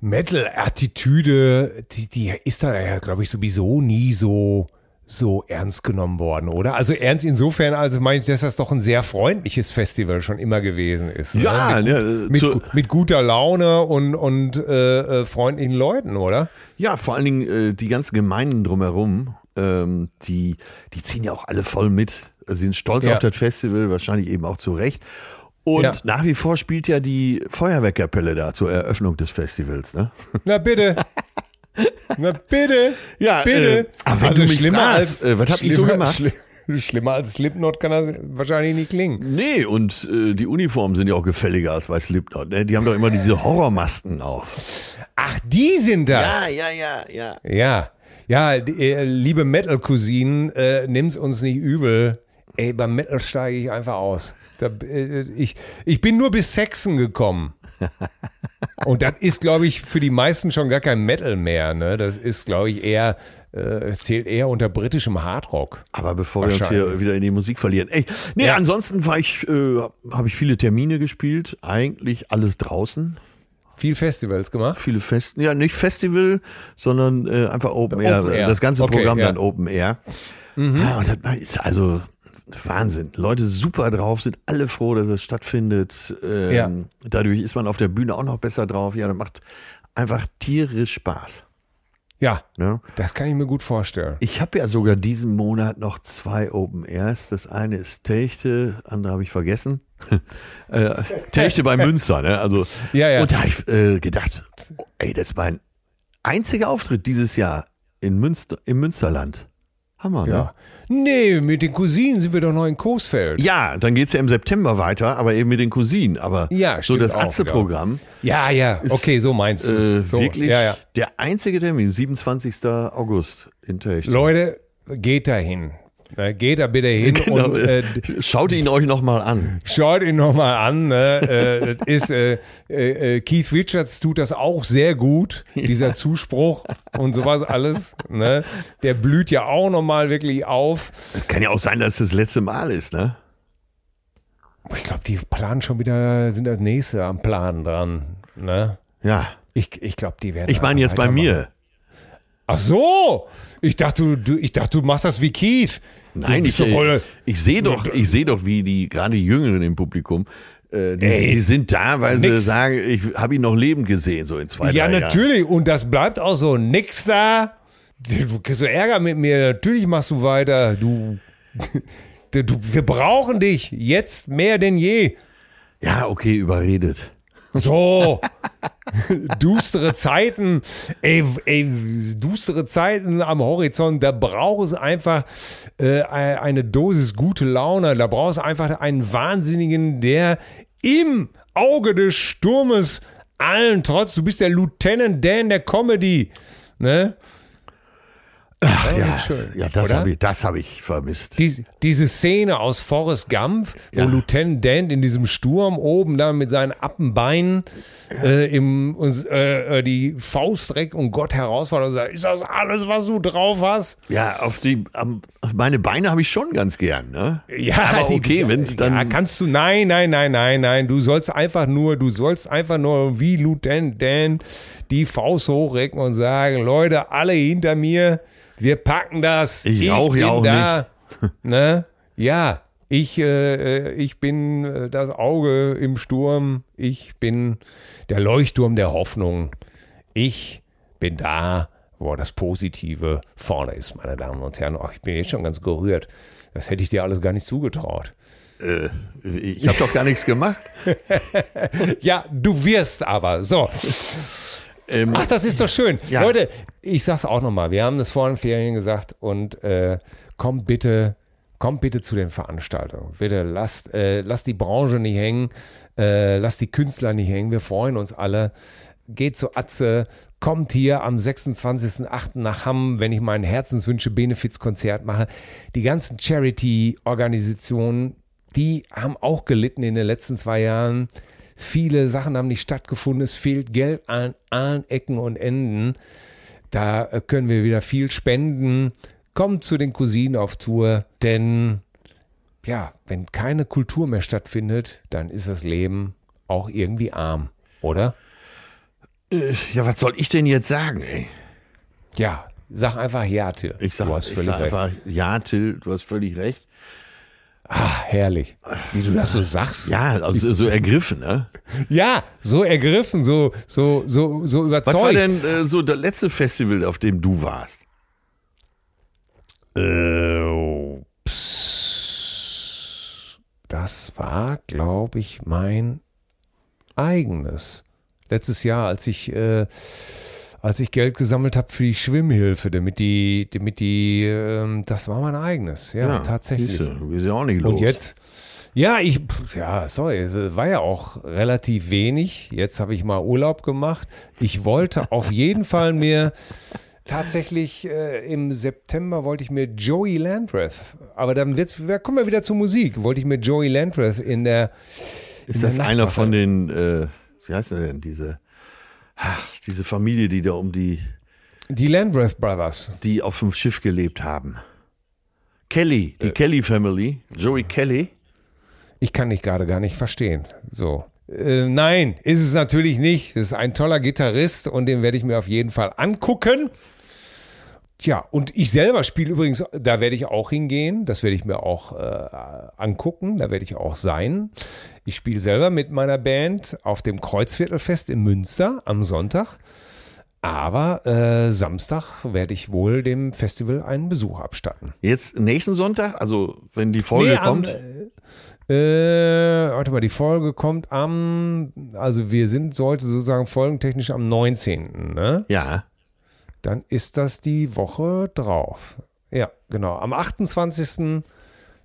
Metal-Attitüde, die, die ist da ja, glaube ich, sowieso nie so, so ernst genommen worden, oder? Also ernst insofern, also meine ich, dass das doch ein sehr freundliches Festival schon immer gewesen ist. ne? Ja, mit, ne, mit, zu- gu- mit guter Laune und, und äh, äh, freundlichen Leuten, oder? Ja, vor allen Dingen äh, die ganzen Gemeinden drumherum, ähm, die, die ziehen ja auch alle voll mit. Also sind stolz Ja. auf das Festival, wahrscheinlich eben auch zu Recht. Und Ja. nach wie vor spielt ja die Feuerwehrkapelle da zur Eröffnung des Festivals. Ne? Na bitte. [laughs] [laughs] Na bitte. Ja, bitte. äh, aber du mich fragst, äh, was hab ich so schlimmer- gemacht? schli- Schlimmer als Slipknot kann das wahrscheinlich nicht klingen. Nee, und äh, die Uniformen sind ja auch gefälliger als bei Slipknot. Ne? Die haben doch immer diese Horrormasken auf. Ach, die sind das. ja, ja, ja. Ja, ja, die, äh, liebe Metal-Cousinen, äh, nimmt's uns nicht übel. Ey, beim Metal steige ich einfach aus. Da, äh, ich, ich bin nur bis Saxon gekommen. [laughs] Und das ist, glaube ich, für die meisten schon gar kein Metal mehr. Ne? Das ist, glaube ich, eher, äh, zählt eher unter britischem Hardrock. Aber bevor wir uns hier wieder in die Musik verlieren. Ey, nee, Ja. ansonsten war ich, äh, habe ich viele Termine gespielt. Eigentlich alles draußen. Viel Festivals gemacht. Viele Festen, ja, nicht Festival, sondern äh, einfach Open Air. Open Air. Das ganze Okay, Programm ja. dann Open Air. Ja, und das ist also Wahnsinn. Leute super drauf, sind alle froh, dass es stattfindet. Ähm, Ja. Dadurch ist man auf der Bühne auch noch besser drauf. Ja, das macht einfach tierisch Spaß. Ja, Ne? das kann ich mir gut vorstellen. Ich habe ja sogar diesen Monat noch zwei Open Airs. Das eine ist Techte, andere habe ich vergessen. [laughs] äh, Techte bei Münster, ne? Also, Ja, ja. Und da habe ich äh, gedacht, ey, das ist mein einziger Auftritt dieses Jahr in Münster, im Münsterland. Hammer, ne? Ja. Nee, mit den Cousinen sind wir doch noch in Coesfeld. Ja, dann geht's ja im September weiter, aber eben mit den Cousinen. Aber Ja, so das Atze-Programm, Ja, ja, okay, so meinst du. äh, so, wirklich Ja, ja. der einzige Termin, 27. August in Techte. Leute, geht da hin. Na, Geht da bitte hin [laughs] Genau, und äh, Schaut ihn euch nochmal an. schaut ihn nochmal an. Ne? äh, ist, äh, äh, äh, Keith Richards tut das auch sehr gut, dieser Zuspruch und sowas alles. Ne? Der blüht ja auch nochmal wirklich auf. Kann ja auch sein, dass es das letzte Mal ist, ne? Ich glaube, die planen schon wieder, sind das nächste am Plan dran. Ne? Ja. Ich, ich glaube, die werden. Ich meine jetzt bei mir. Ach so! Ich dachte, du, ich dachte, du machst das wie Keith. Nein, ich, äh, ich sehe doch, ich sehe doch, wie die gerade die Jüngeren im Publikum, äh, die, Ey, die sind da, weil sie nix. sagen, ich habe ihn noch lebend gesehen, so in zwei, Ja, drei Jahren. natürlich. Und das bleibt auch so. Nix da. Du kriegst so Ärger mit mir. Natürlich machst du weiter. [laughs] Du, du, wir brauchen dich jetzt mehr denn je. Ja, okay, überredet. So. [laughs] Dustere Zeiten. Ey, ey, dustere Zeiten am Horizont. Da braucht es einfach äh, eine Dosis gute Laune. Da braucht es einfach einen Wahnsinnigen, der im Auge des Sturmes allen trotz. Du bist der Lieutenant Dan der Comedy. Ne? Ach ja, schön. ja, das habe ich, das habe ich vermisst. Die, diese Szene aus Forrest Gump, wo Ja. Lieutenant Dan in diesem Sturm oben da mit seinen Appenbeinen äh, im, äh, äh, die Faust reckt und Gott herausfordert und sagt, ist das alles, was du drauf hast? Ja, auf die, auf meine Beine habe ich schon ganz gern, ne? Ja, aber [laughs] okay, wenn es dann. Ja, kannst du, nein, nein, nein, nein, nein, du sollst einfach nur, du sollst einfach nur wie Lieutenant Dan die Faust hochrecken und sagen, Leute, alle hinter mir, wir packen das. Ich rauch ja bin auch da. [laughs] Ne? Ja, ich, äh, ich bin äh, das Auge im Sturm, ich bin der Leuchtturm der Hoffnung. Ich bin da, wo das Positive vorne ist, meine Damen und Herren. Oh, ich bin jetzt schon ganz gerührt. Das hätte ich dir alles gar nicht zugetraut. äh, ich habe doch gar nichts gemacht. [laughs] Ja, du wirst aber. So. Ähm, Ach, das ist doch schön. Ja. Leute, ich sag's auch nochmal. Wir haben das vor den Ferien gesagt und äh, kommt bitte, kommt bitte zu den Veranstaltungen. Bitte lasst, äh, lasst die Branche nicht hängen, äh, lasst die Künstler nicht hängen. Wir freuen uns alle. Geht zu Atze, kommt hier am 26.08. nach Hamm, wenn ich mein Herzenswünsche Benefizkonzert mache. Die ganzen Charity-Organisationen, die haben auch gelitten in den letzten zwei Jahren. Viele Sachen haben nicht stattgefunden. Es fehlt Geld an allen Ecken und Enden. Da äh, können wir wieder viel spenden. Kommt zu den Cousinen auf Tour, denn ja, wenn keine Kultur mehr stattfindet, dann ist das Leben auch irgendwie arm, oder? Äh, ja, was soll ich denn jetzt sagen, ey? Ja, sag einfach ja, Till. Ich sag, du hast ich völlig sag recht. einfach, ja, Till, du hast völlig recht. Ah, herrlich. Wie du das so sagst. Ja, also so ergriffen, ne? Ja, so ergriffen, so, so, so, so überzeugt. Was war denn äh, so das letzte Festival, auf dem du warst? Äh, pss. Das war, glaube ich, mein eigenes. Letztes Jahr, als ich, äh, als ich Geld gesammelt habe für die Schwimmhilfe, damit die, damit die, ähm, das war mein eigenes. Ja, tatsächlich. siehste, Du bist ja auch nicht los. Und jetzt, ja, ich, ja, sorry, war ja auch relativ wenig. Jetzt habe ich mal Urlaub gemacht. Ich wollte [laughs] auf jeden Fall mir tatsächlich äh, im September wollte ich mir Joey Landreth, aber dann wird's, da kommen wir wieder zur Musik. Wollte ich mir Joey Landreth in der Ist in das der einer von den, äh, wie heißt der denn, diese, ach, diese Familie, die da um die, die Landreth Brothers? die auf dem Schiff gelebt haben? Kelly, Äh. die Kelly Family, Joey Kelly. Ich kann dich gerade gar nicht verstehen. So. Äh, nein, ist es natürlich nicht. Es ist ein toller Gitarrist und den werde ich mir auf jeden Fall angucken. Tja, und ich selber spiele übrigens, da werde ich auch hingehen, das werde ich mir auch äh, angucken, da werde ich auch sein. Ich spiele selber mit meiner Band auf dem Kreuzviertelfest in Münster am Sonntag. Aber äh, Samstag werde ich wohl dem Festival einen Besuch abstatten. Jetzt nächsten Sonntag, also wenn die Folge Nee, am, kommt. Äh, warte mal, die Folge kommt am, also wir sind heute sozusagen folgentechnisch am 19. Ne? ja, Dann ist das die Woche drauf. Ja, genau. Am 28.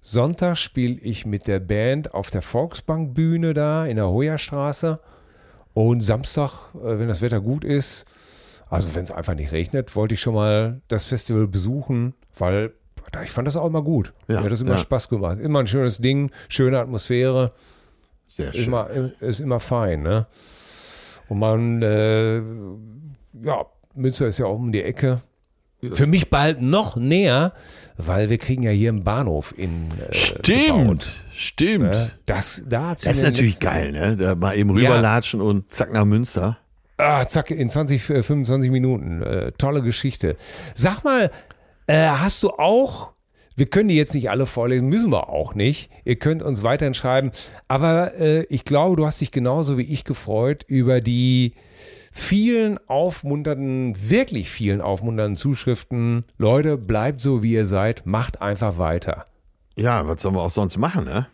Sonntag spiele ich mit der Band auf der Volksbankbühne da in der Hoyerstraße. Und Samstag, äh, wenn das Wetter gut ist, also wenn es einfach nicht regnet, wollte ich schon mal das Festival besuchen, weil ich fand das auch immer gut. Ja, Mir hat das immer ja. Spaß gemacht. Immer ein schönes Ding, schöne Atmosphäre sehr schön. immer, ist immer fein, ne? Und man, äh, ja, Münster ist ja auch um die Ecke. Für mich bald noch näher, weil wir kriegen ja hier einen Bahnhof in äh, Stimmt, gebaut, stimmt. Das, da Das ist natürlich geil, ne? Da mal eben rüberlatschen und zack nach Münster. Ah, zack, in 20, äh, 25 Minuten. Äh, tolle Geschichte. Sag mal, äh, hast du auch, wir können die jetzt nicht alle vorlesen, müssen wir auch nicht. Ihr könnt uns weiterhin schreiben. Aber äh, ich glaube, du hast dich genauso wie ich gefreut über die vielen aufmunternden, wirklich vielen aufmunternden Zuschriften. Leute, bleibt so, wie ihr seid. Macht einfach weiter. Ja, was sollen wir auch sonst machen, ne?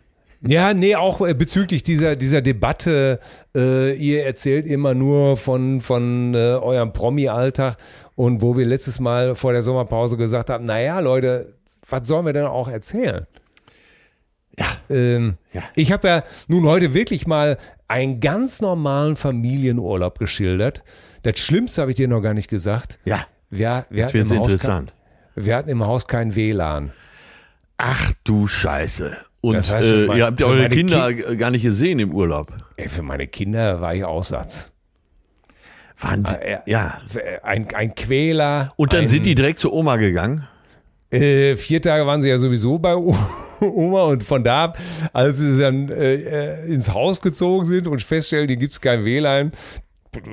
Ja, nee, auch äh, bezüglich dieser, dieser Debatte, äh, ihr erzählt immer nur von, von äh, eurem Promi-Alltag und wo wir letztes Mal vor der Sommerpause gesagt haben, naja, Leute, was sollen wir denn auch erzählen? Ja. Ähm, Ja. Ich habe ja nun heute wirklich mal einen ganz normalen Familienurlaub geschildert. Das Schlimmste habe ich dir noch gar nicht gesagt. Ja, Wir, wir, jetzt hatten wird's im Haus interessant. Kein, wir hatten im Haus kein WLAN. Ach du Scheiße. Und Das heißt, äh, mein- ihr habt ja eure Kinder gar nicht gesehen im Urlaub. Ey, für meine Kinder war ich Aussatz. Waren die, äh, ja. Ein, ein Quäler. Und dann ein, sind die direkt zur Oma gegangen. Äh, vier Tage waren sie ja sowieso bei O- Oma und von da ab, als sie dann äh, äh, ins Haus gezogen sind und feststellen, hier gibt es kein WLAN,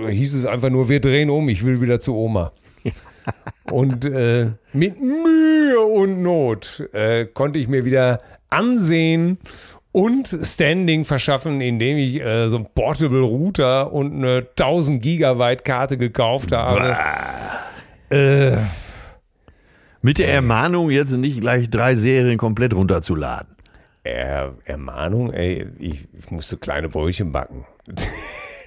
hieß es einfach nur, wir drehen um, ich will wieder zu Oma. [laughs] und äh, mit Mühe und Not äh, konnte ich mir wieder ansehen und Standing verschaffen, indem ich äh, so ein Portable Router und eine 1000 Gigabyte Karte gekauft habe. Äh, Mit der Ermahnung, jetzt nicht gleich drei Serien komplett runterzuladen. Er, Ermahnung, ey, ich, ich musste kleine Brötchen backen. [laughs]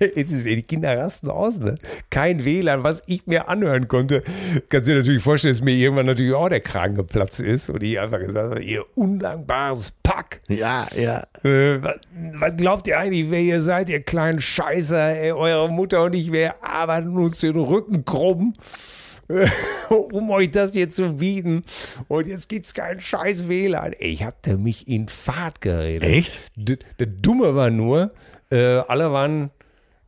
Ist, die Kinder rasten aus, ne? Kein WLAN, was ich mir anhören konnte. Kannst du dir natürlich vorstellen, dass mir irgendwann natürlich auch der Kragen geplatzt ist und ich einfach gesagt habe, ihr undankbares Pack. Ja, ja. Äh, was, was, glaubt ihr eigentlich, wer ihr seid, ihr kleinen Scheißer? Ey, eure Mutter und ich, wir arbeiten uns den Rücken krumm. [laughs] um euch das hier zu bieten. Und jetzt gibt es keinen scheiß WLAN. Ey, ich hatte mich in Fahrt geredet. Echt? D der Dumme war nur, äh, alle waren,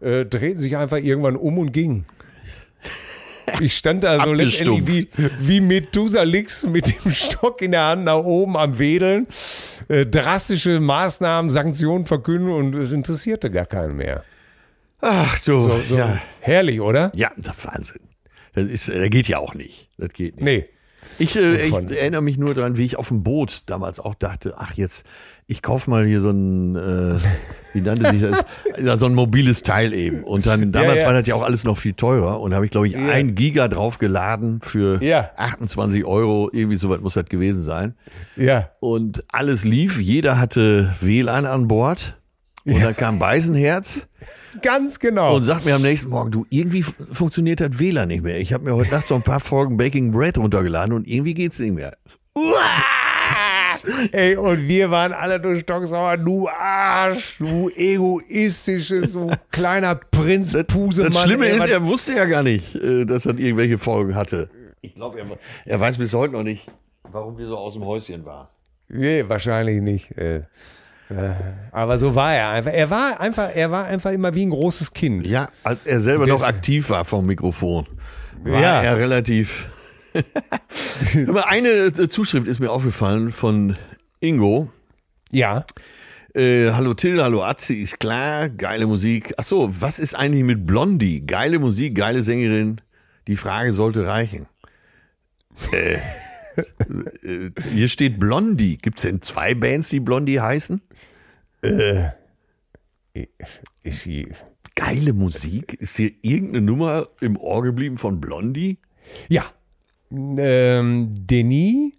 äh, drehten sich einfach irgendwann um und gingen. Ich stand da so letztendlich wie, wie Methusalix mit dem Stock in der Hand nach oben am Wedeln, äh, drastische Maßnahmen, Sanktionen verkünden und es interessierte gar keinen mehr. Ach du, so, so ja. herrlich, oder? Ja, Wahnsinn. Das, ist, das geht ja auch nicht. Das geht nicht. Nee. Ich, äh, ich erinnere mich nur daran, wie ich auf dem Boot damals auch dachte, ach jetzt, ich kaufe mal hier so ein, äh, wie nannte sich das, [laughs] ja, so ein mobiles Teil eben. Und dann, damals ja, ja. war das ja auch alles noch viel teurer. Und habe ich, glaube ich, ein Giga draufgeladen für 28 Euro. Irgendwie so weit muss das gewesen sein. Ja. Und alles lief. Jeder hatte WLAN an Bord. Und dann kam Beisenherz. Ganz genau. Und sagt mir am nächsten Morgen, du, irgendwie funktioniert das WLAN nicht mehr. Ich habe mir heute Nacht so ein paar Folgen Baking Bread runtergeladen und irgendwie geht's nicht mehr. Ey, und wir waren alle durch Stocksauer, du Arsch, du egoistisches, du kleiner Prinz Pusemann. Das Schlimme ey, ist, er wusste ja gar nicht, äh, dass er irgendwelche Folgen hatte. Ich glaube, er, er weiß bis heute noch nicht, warum wir so aus dem Häuschen waren. Nee, wahrscheinlich nicht. Äh. Äh, aber so war er einfach. Er war einfach, er war einfach immer wie ein großes Kind. Ja, als er selber das, noch aktiv war vom Mikrofon, war ja. er relativ. [laughs] Aber eine äh, Zuschrift ist mir aufgefallen von Ingo. Ja. Äh, hallo Till, hallo Atzi, ist klar, geile Musik. Achso, was ist eigentlich mit Blondie? Geile Musik, geile Sängerin. Die Frage sollte reichen. Äh, äh, hier steht Blondie. Gibt es denn zwei Bands, die Blondie heißen? Äh, ist sie. Geile Musik? Ist hier irgendeine Nummer im Ohr geblieben von Blondie? Ja. Ähm, Denis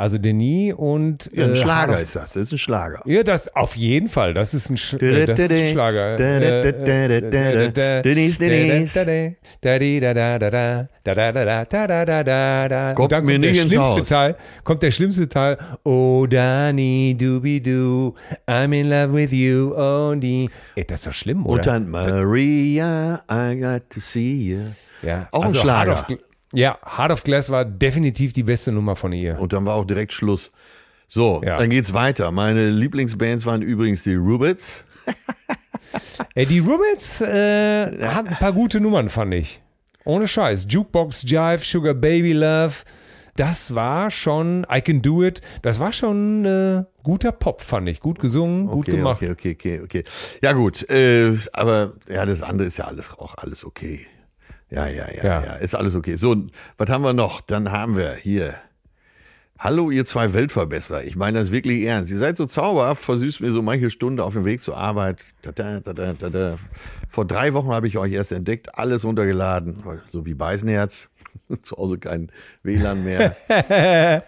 also Denis und. Ja, ein äh, Schlager ist das. Das ist ein Schlager. Ja, das auf jeden Fall. Das ist ein, Sch äh, das ist ein Schlager. Denis, Denis. Kommt dann mir kommt der schlimmste Haus. Teil. Kommt der schlimmste Teil. Oh, Dani, dubi du, I'm in love with you, oh, die. Ey, das ist doch schlimm, oder? Und dann Maria, I got to see you. Ja, auch ein Schlager. Ja, Heart of Glass war definitiv die beste Nummer von ihr. Und dann war auch direkt Schluss. So, ja. dann geht's weiter. Meine Lieblingsbands waren übrigens die Rubits. Ey, [laughs] die Rubits äh, hatten ein paar gute Nummern, fand ich. Ohne Scheiß. Jukebox Jive, Sugar Baby Love. Das war schon, I Can Do It, das war schon äh, guter Pop, fand ich. Gut gesungen, gut okay, gemacht. Okay, okay, okay, okay. Ja, gut. Äh, aber ja, das andere ist ja alles auch alles okay. Ja, ja, ja, ja, ja. Ist alles okay. So, was haben wir noch? Dann haben wir hier. Hallo, ihr zwei Weltverbesserer. Ich meine das wirklich ernst. Ihr seid so zauberhaft, versüßt mir so manche Stunde auf dem Weg zur Arbeit. Da, da, da, Vor drei Wochen habe ich euch erst entdeckt, alles runtergeladen, so wie Beißenherz. [laughs] Zu Hause kein WLAN mehr. [laughs]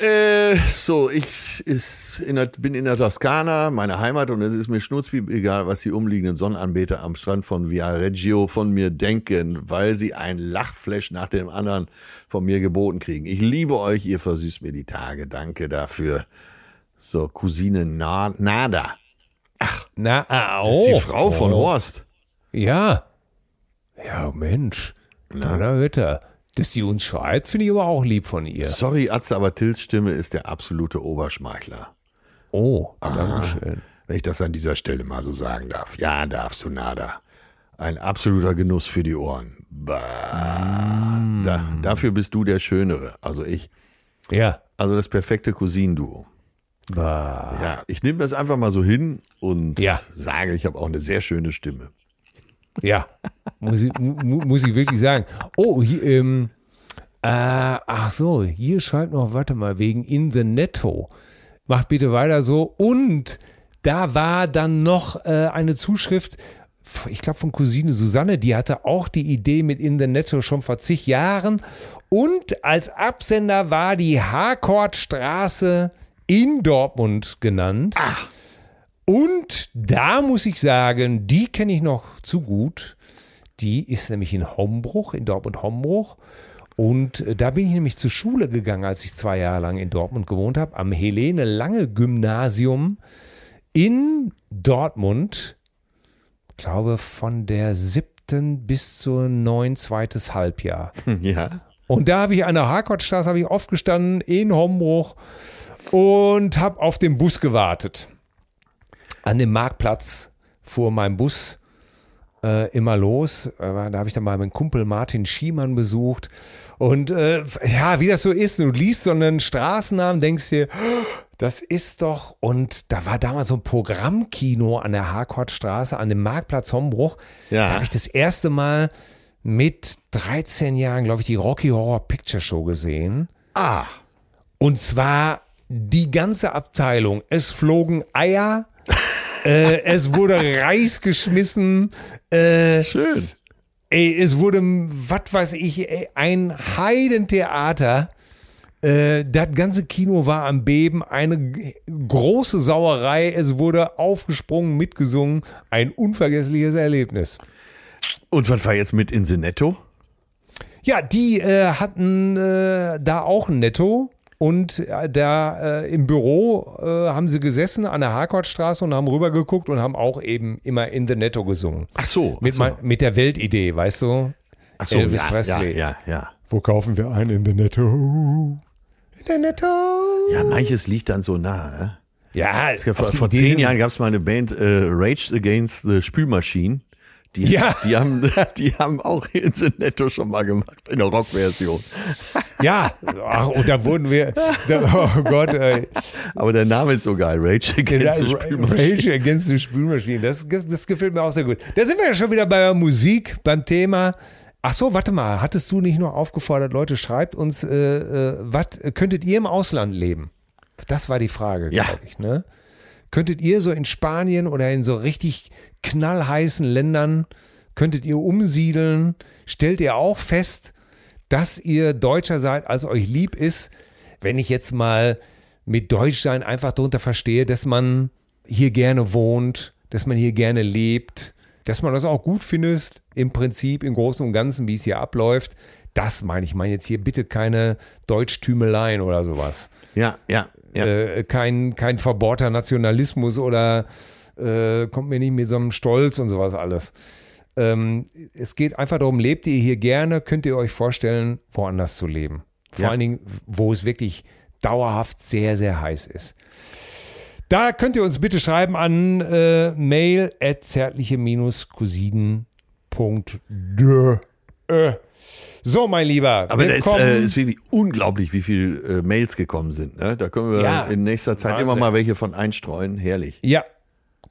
äh, so, ich ist in der, bin in der Toskana, meine Heimat, und es ist mir schnurzpiep egal, was die umliegenden Sonnenanbeter am Strand von Viareggio von mir denken, weil sie ein Lachflash nach dem anderen von mir geboten kriegen. Ich liebe euch, ihr versüßt mir die Tage. Danke dafür. So, Cousine Na Nada. Ach, Na, oh, das ist die Frau oh. von Horst. Ja. Ja, Mensch. Na, da hört er. Dass die uns schreibt, finde ich aber auch lieb von ihr. Sorry, Atze, aber Tills Stimme ist der absolute Oberschmeichler. Oh, danke schön. Wenn ich das an dieser Stelle mal so sagen darf. Ja, darfst du, Nada. Ein absoluter Genuss für die Ohren. Mm. Da, dafür bist du der Schönere, also ich. Ja. Also das perfekte Cousinenduo. Bah. Ja, ich nehme das einfach mal so hin und ja. sage, ich habe auch eine sehr schöne Stimme. Ja, muss ich, mu, muss ich wirklich sagen. Oh, hier, ähm, äh, ach so, hier schreibt noch, warte mal, wegen In the Netto. Macht bitte weiter so. Und da war dann noch äh, eine Zuschrift, ich glaube von Cousine Susanne, die hatte auch die Idee mit In the Netto schon vor zig Jahren. Und als Absender war die Harcourtstraße in Dortmund genannt. Ach. Und da muss ich sagen, die kenne ich noch zu gut. Die ist nämlich in Hombruch, in Dortmund-Hombruch. Und äh, da bin ich nämlich zur Schule gegangen, als ich zwei Jahre lang in Dortmund gewohnt habe, am Helene Lange Gymnasium in Dortmund. Ich glaube, von der siebten bis zur neun zweites Halbjahr. [laughs] Ja. Und da habe ich an der Harkortstraße habe ich aufgestanden in Hombruch und habe auf den Bus gewartet. An dem Marktplatz fuhr mein Bus äh, immer los. Äh, da habe ich dann mal meinen Kumpel Martin Schiemann besucht. Und äh, ja, wie das so ist, du liest so einen Straßennamen, denkst dir, das ist doch, und da war damals so ein Programmkino an der Harkortstraße, an dem Marktplatz Hombruch. Ja. Da habe ich das erste Mal mit 13 Jahren, glaube ich, die Rocky Horror Picture Show gesehen. Ah. Und zwar die ganze Abteilung. Es flogen Eier, äh, es wurde Reis geschmissen, äh, Schön. ey, es wurde, was weiß ich, ey, ein Heidentheater. Äh, das ganze Kino war am Beben, eine große Sauerei, es wurde aufgesprungen, mitgesungen, ein unvergessliches Erlebnis. Und was war jetzt mit Insenetto? Ja, die äh, hatten äh, da auch ein Netto und äh, da äh, im Büro äh, haben sie gesessen an der Harkortstraße und haben rübergeguckt und haben auch eben immer in the Netto gesungen. Ach so. Mit, ach so. mit der Weltidee, weißt du? Ach so, Elvis ja, Presley. Ja, ja, ja. Wo kaufen wir ein in the Netto? In the Netto. Ja, manches liegt dann so nah. Ne? Ja, Es gab, vor vor zehn Jahren gab es mal eine Band äh, Rage Against the Spülmaschine. Die, Ja. die, haben, [laughs] die haben auch Insenetto schon mal gemacht in der Rockversion. Ja, ach, und da wurden wir, da, oh Gott, ey. Aber der Name ist so geil. Rage Against the Spülmaschine. Rage Against the Spülmaschine. Das, das gefällt mir auch sehr gut. Da sind wir ja schon wieder bei der Musik, beim Thema. Ach so, warte mal. Hattest du nicht noch aufgefordert, Leute, schreibt uns, äh, äh, was könntet ihr im Ausland leben? Das war die Frage, Ja. glaube ich. Ne? Könntet ihr so in Spanien oder in so richtig knallheißen Ländern, könntet ihr umsiedeln? Stellt ihr auch fest, dass ihr Deutscher seid, als euch lieb ist? Wenn ich jetzt mal mit Deutschsein einfach darunter verstehe, dass man hier gerne wohnt, dass man hier gerne lebt, dass man das auch gut findet, im Prinzip, im Großen und Ganzen, wie es hier abläuft. Das meine ich. Ich meine jetzt hier bitte keine Deutschtümeleien oder sowas Ja, ja, ja. äh, kein, kein verbohrter Nationalismus oder äh, kommt mir nicht mit so einem Stolz und sowas alles. Ähm, es geht einfach darum, lebt ihr hier gerne, könnt ihr euch vorstellen, woanders zu leben. Vor Ja. allen Dingen, wo es wirklich dauerhaft sehr, sehr heiß ist. Da könnt ihr uns bitte schreiben an äh, mail at zärtliche-cousinen.de. So, mein Lieber. Aber da ist, äh, ist wirklich unglaublich, wie viele äh, Mails gekommen sind. Ne? Da können wir Ja. in nächster Zeit Wahnsinn. immer mal welche von einstreuen. Herrlich. Ja,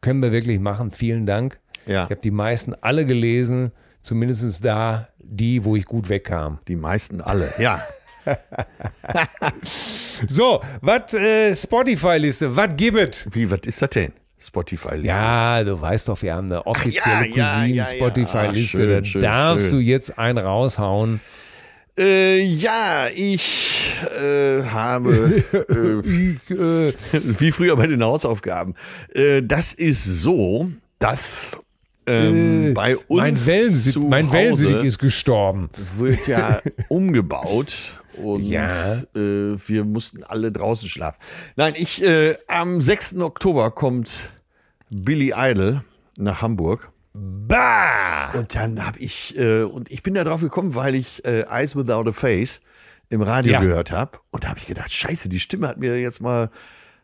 können wir wirklich machen. Vielen Dank. Ja. Ich habe die meisten alle gelesen, zumindest da die, wo ich gut wegkam. Die meisten alle. Ja. [laughs] So, was äh, Spotify-Liste, was gibt es? Wie, was ist das denn? Spotify. Ja, du weißt doch, wir haben eine offizielle ja, ja, Cousinen ja. Spotify-Liste. Ah, da schön, darfst schön. du jetzt einen raushauen. Äh, ja, ich äh, habe, [laughs] äh, äh, wie früher bei den Hausaufgaben, äh, das ist so, dass ähm, äh, bei uns mein Wellensitt- zu mein Wellensittich ist gestorben. wird ja [laughs] umgebaut und Ja. äh, wir mussten alle draußen schlafen. Nein, ich äh, am 6. Oktober kommt Billy Idol nach Hamburg. Bah! Und dann habe ich, äh, und ich bin da drauf gekommen, weil ich äh, Eyes Without a Face im Radio Ja. gehört habe. Und da habe ich gedacht, scheiße, die Stimme hat mir jetzt mal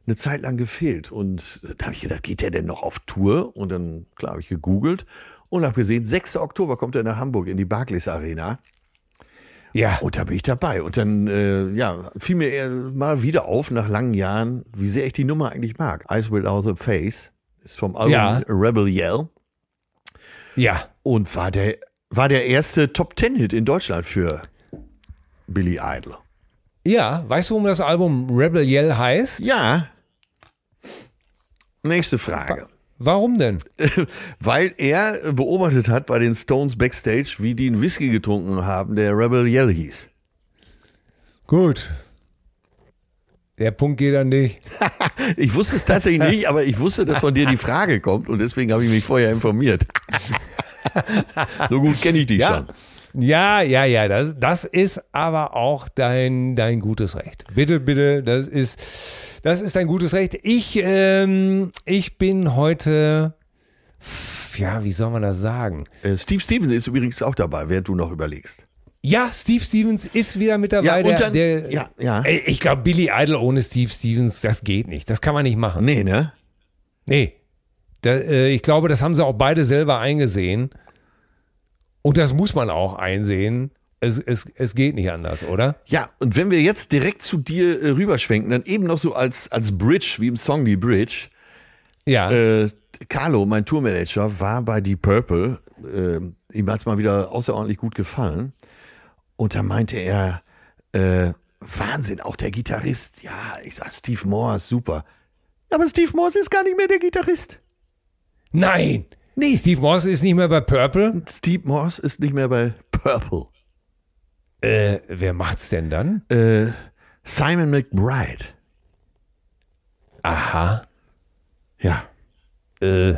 eine Zeit lang gefehlt. Und äh, da habe ich gedacht, geht der denn noch auf Tour? Und dann, klar, habe ich gegoogelt und habe gesehen, 6. Oktober kommt er nach Hamburg in die Barclays Arena. Ja, Und da bin ich dabei. Und dann, äh, ja, fiel mir eher mal wieder auf, nach langen Jahren, wie sehr ich die Nummer eigentlich mag. Eyes Without a Face ist vom Album Ja. Rebel Yell. ja. Und war der, war der erste Top-Ten-Hit in Deutschland für Billy Idol. Ja, weißt du, warum das Album Rebel Yell heißt? Ja. Nächste Frage. Warum denn? [laughs] Weil er beobachtet hat bei den Stones Backstage, wie die einen Whisky getrunken haben, der Rebel Yell hieß. Gut. Der Punkt geht an dich. [laughs] Ich wusste es tatsächlich nicht, aber ich wusste, dass von dir die Frage kommt und deswegen habe ich mich vorher informiert. [laughs] so gut kenne ich dich Ja. schon. Ja, ja, ja, das, das ist aber auch dein, dein gutes Recht. Bitte, bitte, das ist, das ist dein gutes Recht. Ich, ähm, ich bin heute, ja, wie soll man das sagen? Äh, Steve Stevens ist übrigens auch dabei, während du noch überlegst. Ja, Steve Stevens ist wieder mit dabei. Ja, und der, dann- der, ja, ja. Ey, Ich glaube, Billy Idol ohne Steve Stevens, das geht nicht. Das kann man nicht machen. Nee, ne? Nee. Da, äh, ich glaube, das haben sie auch beide selber eingesehen. Und das muss man auch einsehen. Es, es, es geht nicht anders, oder? Ja, und wenn wir jetzt direkt zu dir äh, rüberschwenken, dann eben noch so als, als Bridge, wie im Song Die Bridge. Ja. Äh, Carlo, mein Tourmanager, war bei Deep Purple. Äh, ihm hat es mal wieder außerordentlich gut gefallen. Und da meinte er, äh, Wahnsinn, auch der Gitarrist. Ja, ich sag, Steve Morse, super. Aber Steve Morse ist gar nicht mehr der Gitarrist. Nein! Nee, Steve Morse ist nicht mehr bei Purple. Steve Morse ist nicht mehr bei Purple. Äh, wer macht's denn dann? Äh, Simon McBride. Aha. Ja. Äh,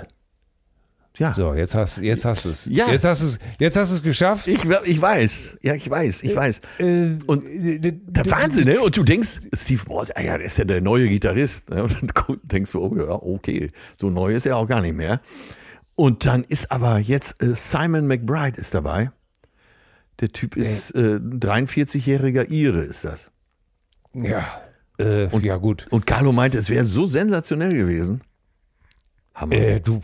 Ja. so, jetzt hast, jetzt hast du es. Ja. Jetzt hast du es, jetzt hast du es geschafft. Ich, ich weiß. Ja, ich weiß. Ich weiß. Äh, Und äh, Der Wahnsinn, ne? Und du denkst, Steve Morse, ah ja, der ist ja der neue Gitarrist. Ne? Und dann denkst du, oh ja, okay, so neu ist er auch gar nicht mehr. Und dann ist aber jetzt äh, Simon McBride ist dabei. Der Typ ist äh, ein 43-jähriger Ire, ist das. Ja. Äh, und ja, gut. Und Carlo meinte, es wäre so sensationell gewesen. Hammer. Äh, du,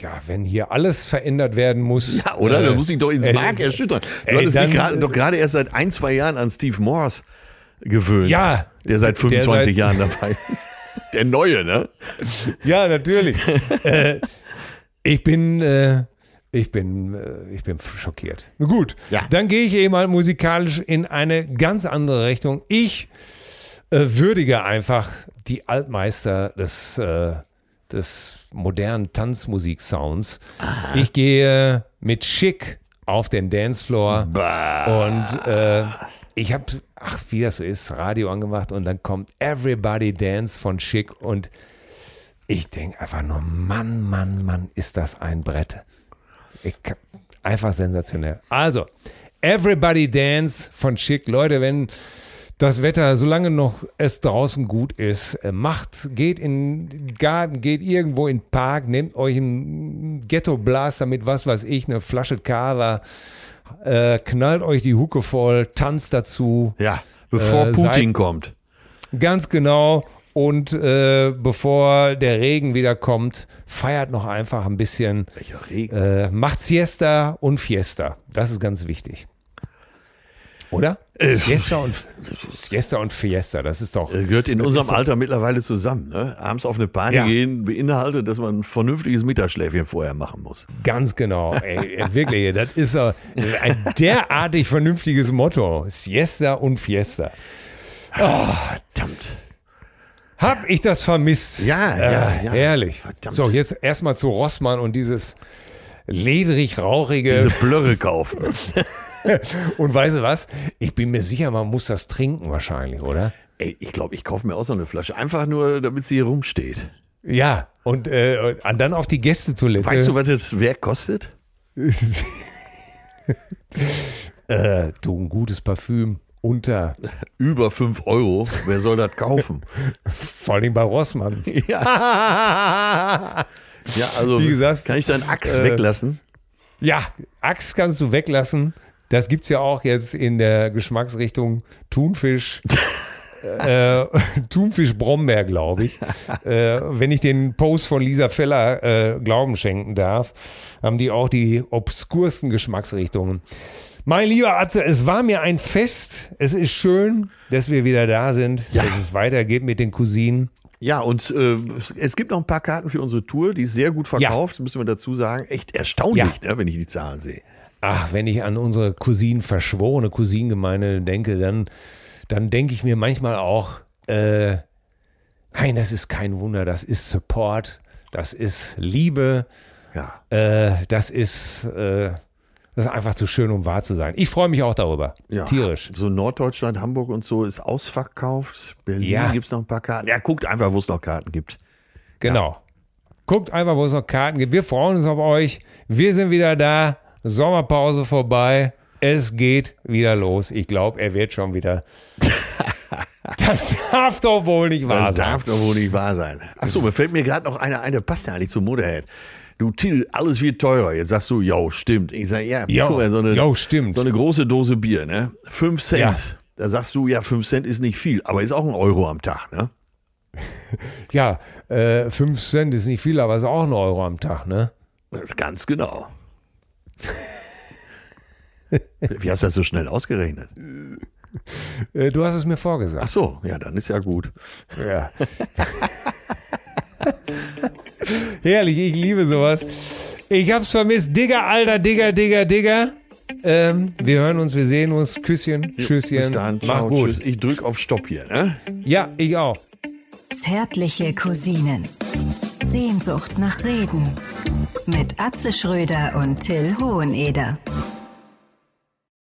ja, wenn hier alles verändert werden muss. ja, oder? Äh, da muss ich doch ins äh, Mark erschüttern. Du ey, hattest dann, gerade- äh, doch gerade erst seit ein, zwei Jahren an Steve Morse gewöhnt. Ja. Der seit Der 25 seit- Jahren dabei ist. [laughs] Der Neue, ne? Ja, natürlich. [laughs] äh, ich bin, ich bin, äh, ich bin schockiert. Gut, Ja. dann gehe ich eben mal musikalisch in eine ganz andere Richtung. Ich äh, würdige einfach die Altmeister des, äh, des modernen Tanzmusik-Sounds. Ich gehe mit Schick auf den Dancefloor und äh, ich habe, ach, wie das so ist, Radio angemacht und dann kommt Everybody Dance von Schick und ich denke einfach nur, Mann, Mann, Mann, ist das ein Brett. Ich, einfach sensationell. Also, Everybody Dance von Schick. Leute, wenn das Wetter, solange noch es draußen gut ist, äh, macht, geht in den Garten, geht irgendwo in den Park, nehmt euch einen Ghetto-Blaster mit was weiß ich, eine Flasche Cava, äh, knallt euch die Hucke voll, tanzt dazu. Ja, bevor Äh, Putin seit- kommt. Ganz genau. Und äh, bevor der Regen wieder kommt, feiert noch einfach ein bisschen. Welcher Regen. Äh, macht Siesta und Fiesta. Das ist ganz wichtig. Oder? Äh, Siesta und Siesta und Fiesta, das ist doch. Gehört in das unserem doch- Alter mittlerweile zusammen. Ne? Abends auf eine Party Ja. gehen beinhaltet, dass man ein vernünftiges Mittagsschläfchen vorher machen muss. Ganz genau. Ey, ey, wirklich, das ist äh, ein derartig vernünftiges Motto. Siesta und Fiesta. Verdammt. Hab ich das vermisst? Ja, ja, ja. Herrlich. Verdammt. So, jetzt erstmal zu Rossmann und dieses ledrig-rauchige. Diese Blöre kaufen. [laughs] Und weißt du was? Ich bin mir sicher, man muss das trinken wahrscheinlich, oder? Ey, ich glaube, ich kaufe mir auch so eine Flasche. Einfach nur, damit sie hier rumsteht. Ja. Und äh, und dann auf die Gästetoilette. Weißt du, was das Werk kostet? [laughs] äh, du, ein gutes Parfüm unter, Über 5 Euro. Wer soll das kaufen? [laughs] vor allem bei Rossmann. [laughs] ja. [laughs] Ja, also Wie gesagt, kann ich deinen Axt äh, weglassen? Ja, Axt kannst du weglassen. Das gibt's ja auch jetzt in der Geschmacksrichtung Thunfisch. äh, Thunfisch Brombeer, glaube ich. äh, wenn ich den Post von Lisa Feller äh, Glauben schenken darf, haben die auch die obskursten Geschmacksrichtungen. Mein lieber Atze, es war mir ein Fest. Es ist schön, dass wir wieder da sind, Ja. dass es weitergeht mit den Cousinen. Ja, und äh, es gibt noch ein paar Karten für unsere Tour, die ist sehr gut verkauft, müssen wir dazu sagen. Echt erstaunlich, ne, wenn ich die Zahlen sehe. Ach, wenn ich an unsere Cousinen, verschworene Cousinengemeinde denke, dann, dann denke ich mir manchmal auch, äh, nein, das ist kein Wunder, das ist Support, das ist Liebe, Ja. äh, das ist äh, Das ist einfach zu schön, um wahr zu sein. Ich freue mich auch darüber. Ja, Tierisch. So Norddeutschland, Hamburg und so ist ausverkauft. Berlin Ja. gibt es noch ein paar Karten. Ja, guckt einfach, wo es noch Karten gibt. Genau. Guckt einfach, wo es noch Karten gibt. Wir freuen uns auf euch. Wir sind wieder da. Sommerpause vorbei. Es geht wieder los. Ich glaube, er wird schon wieder. [laughs] Das darf doch wohl nicht wahr Das sein. darf doch wohl nicht wahr sein. Achso, mir fällt mir gerade noch einer ein, der passt ja eigentlich zum Motorhead. Du Till, alles wird teurer. Jetzt sagst du, jo, stimmt. Ich sage, ja, Jo, guck mal, so eine, jo, stimmt. so eine große Dose Bier, ne? Fünf Cent. Ja. Da sagst du, ja, fünf Cent ist nicht viel, aber ist auch ein Euro am Tag, ne? [laughs] Ja, äh, 5 Cent ist nicht viel, aber ist auch ein Euro am Tag, ne? Das ist ganz genau. [laughs] Wie hast du das so schnell ausgerechnet? [laughs] Äh, du hast es mir vorgesagt. Ach so, ja, dann ist ja gut. Ja. [laughs] Herrlich, ich liebe sowas. Ich hab's vermisst. Digger, alter Digger, Digger, Digger. Ähm, wir hören uns, wir sehen uns. Küsschen, Tschüsschen. Bis dann. Mach Ciao, gut. Tschüss. Ich drück auf Stopp hier, ne? Ja, ich auch. Zärtliche Cousinen. Sehnsucht nach Reden. Mit Atze Schröder und Till Hoheneder.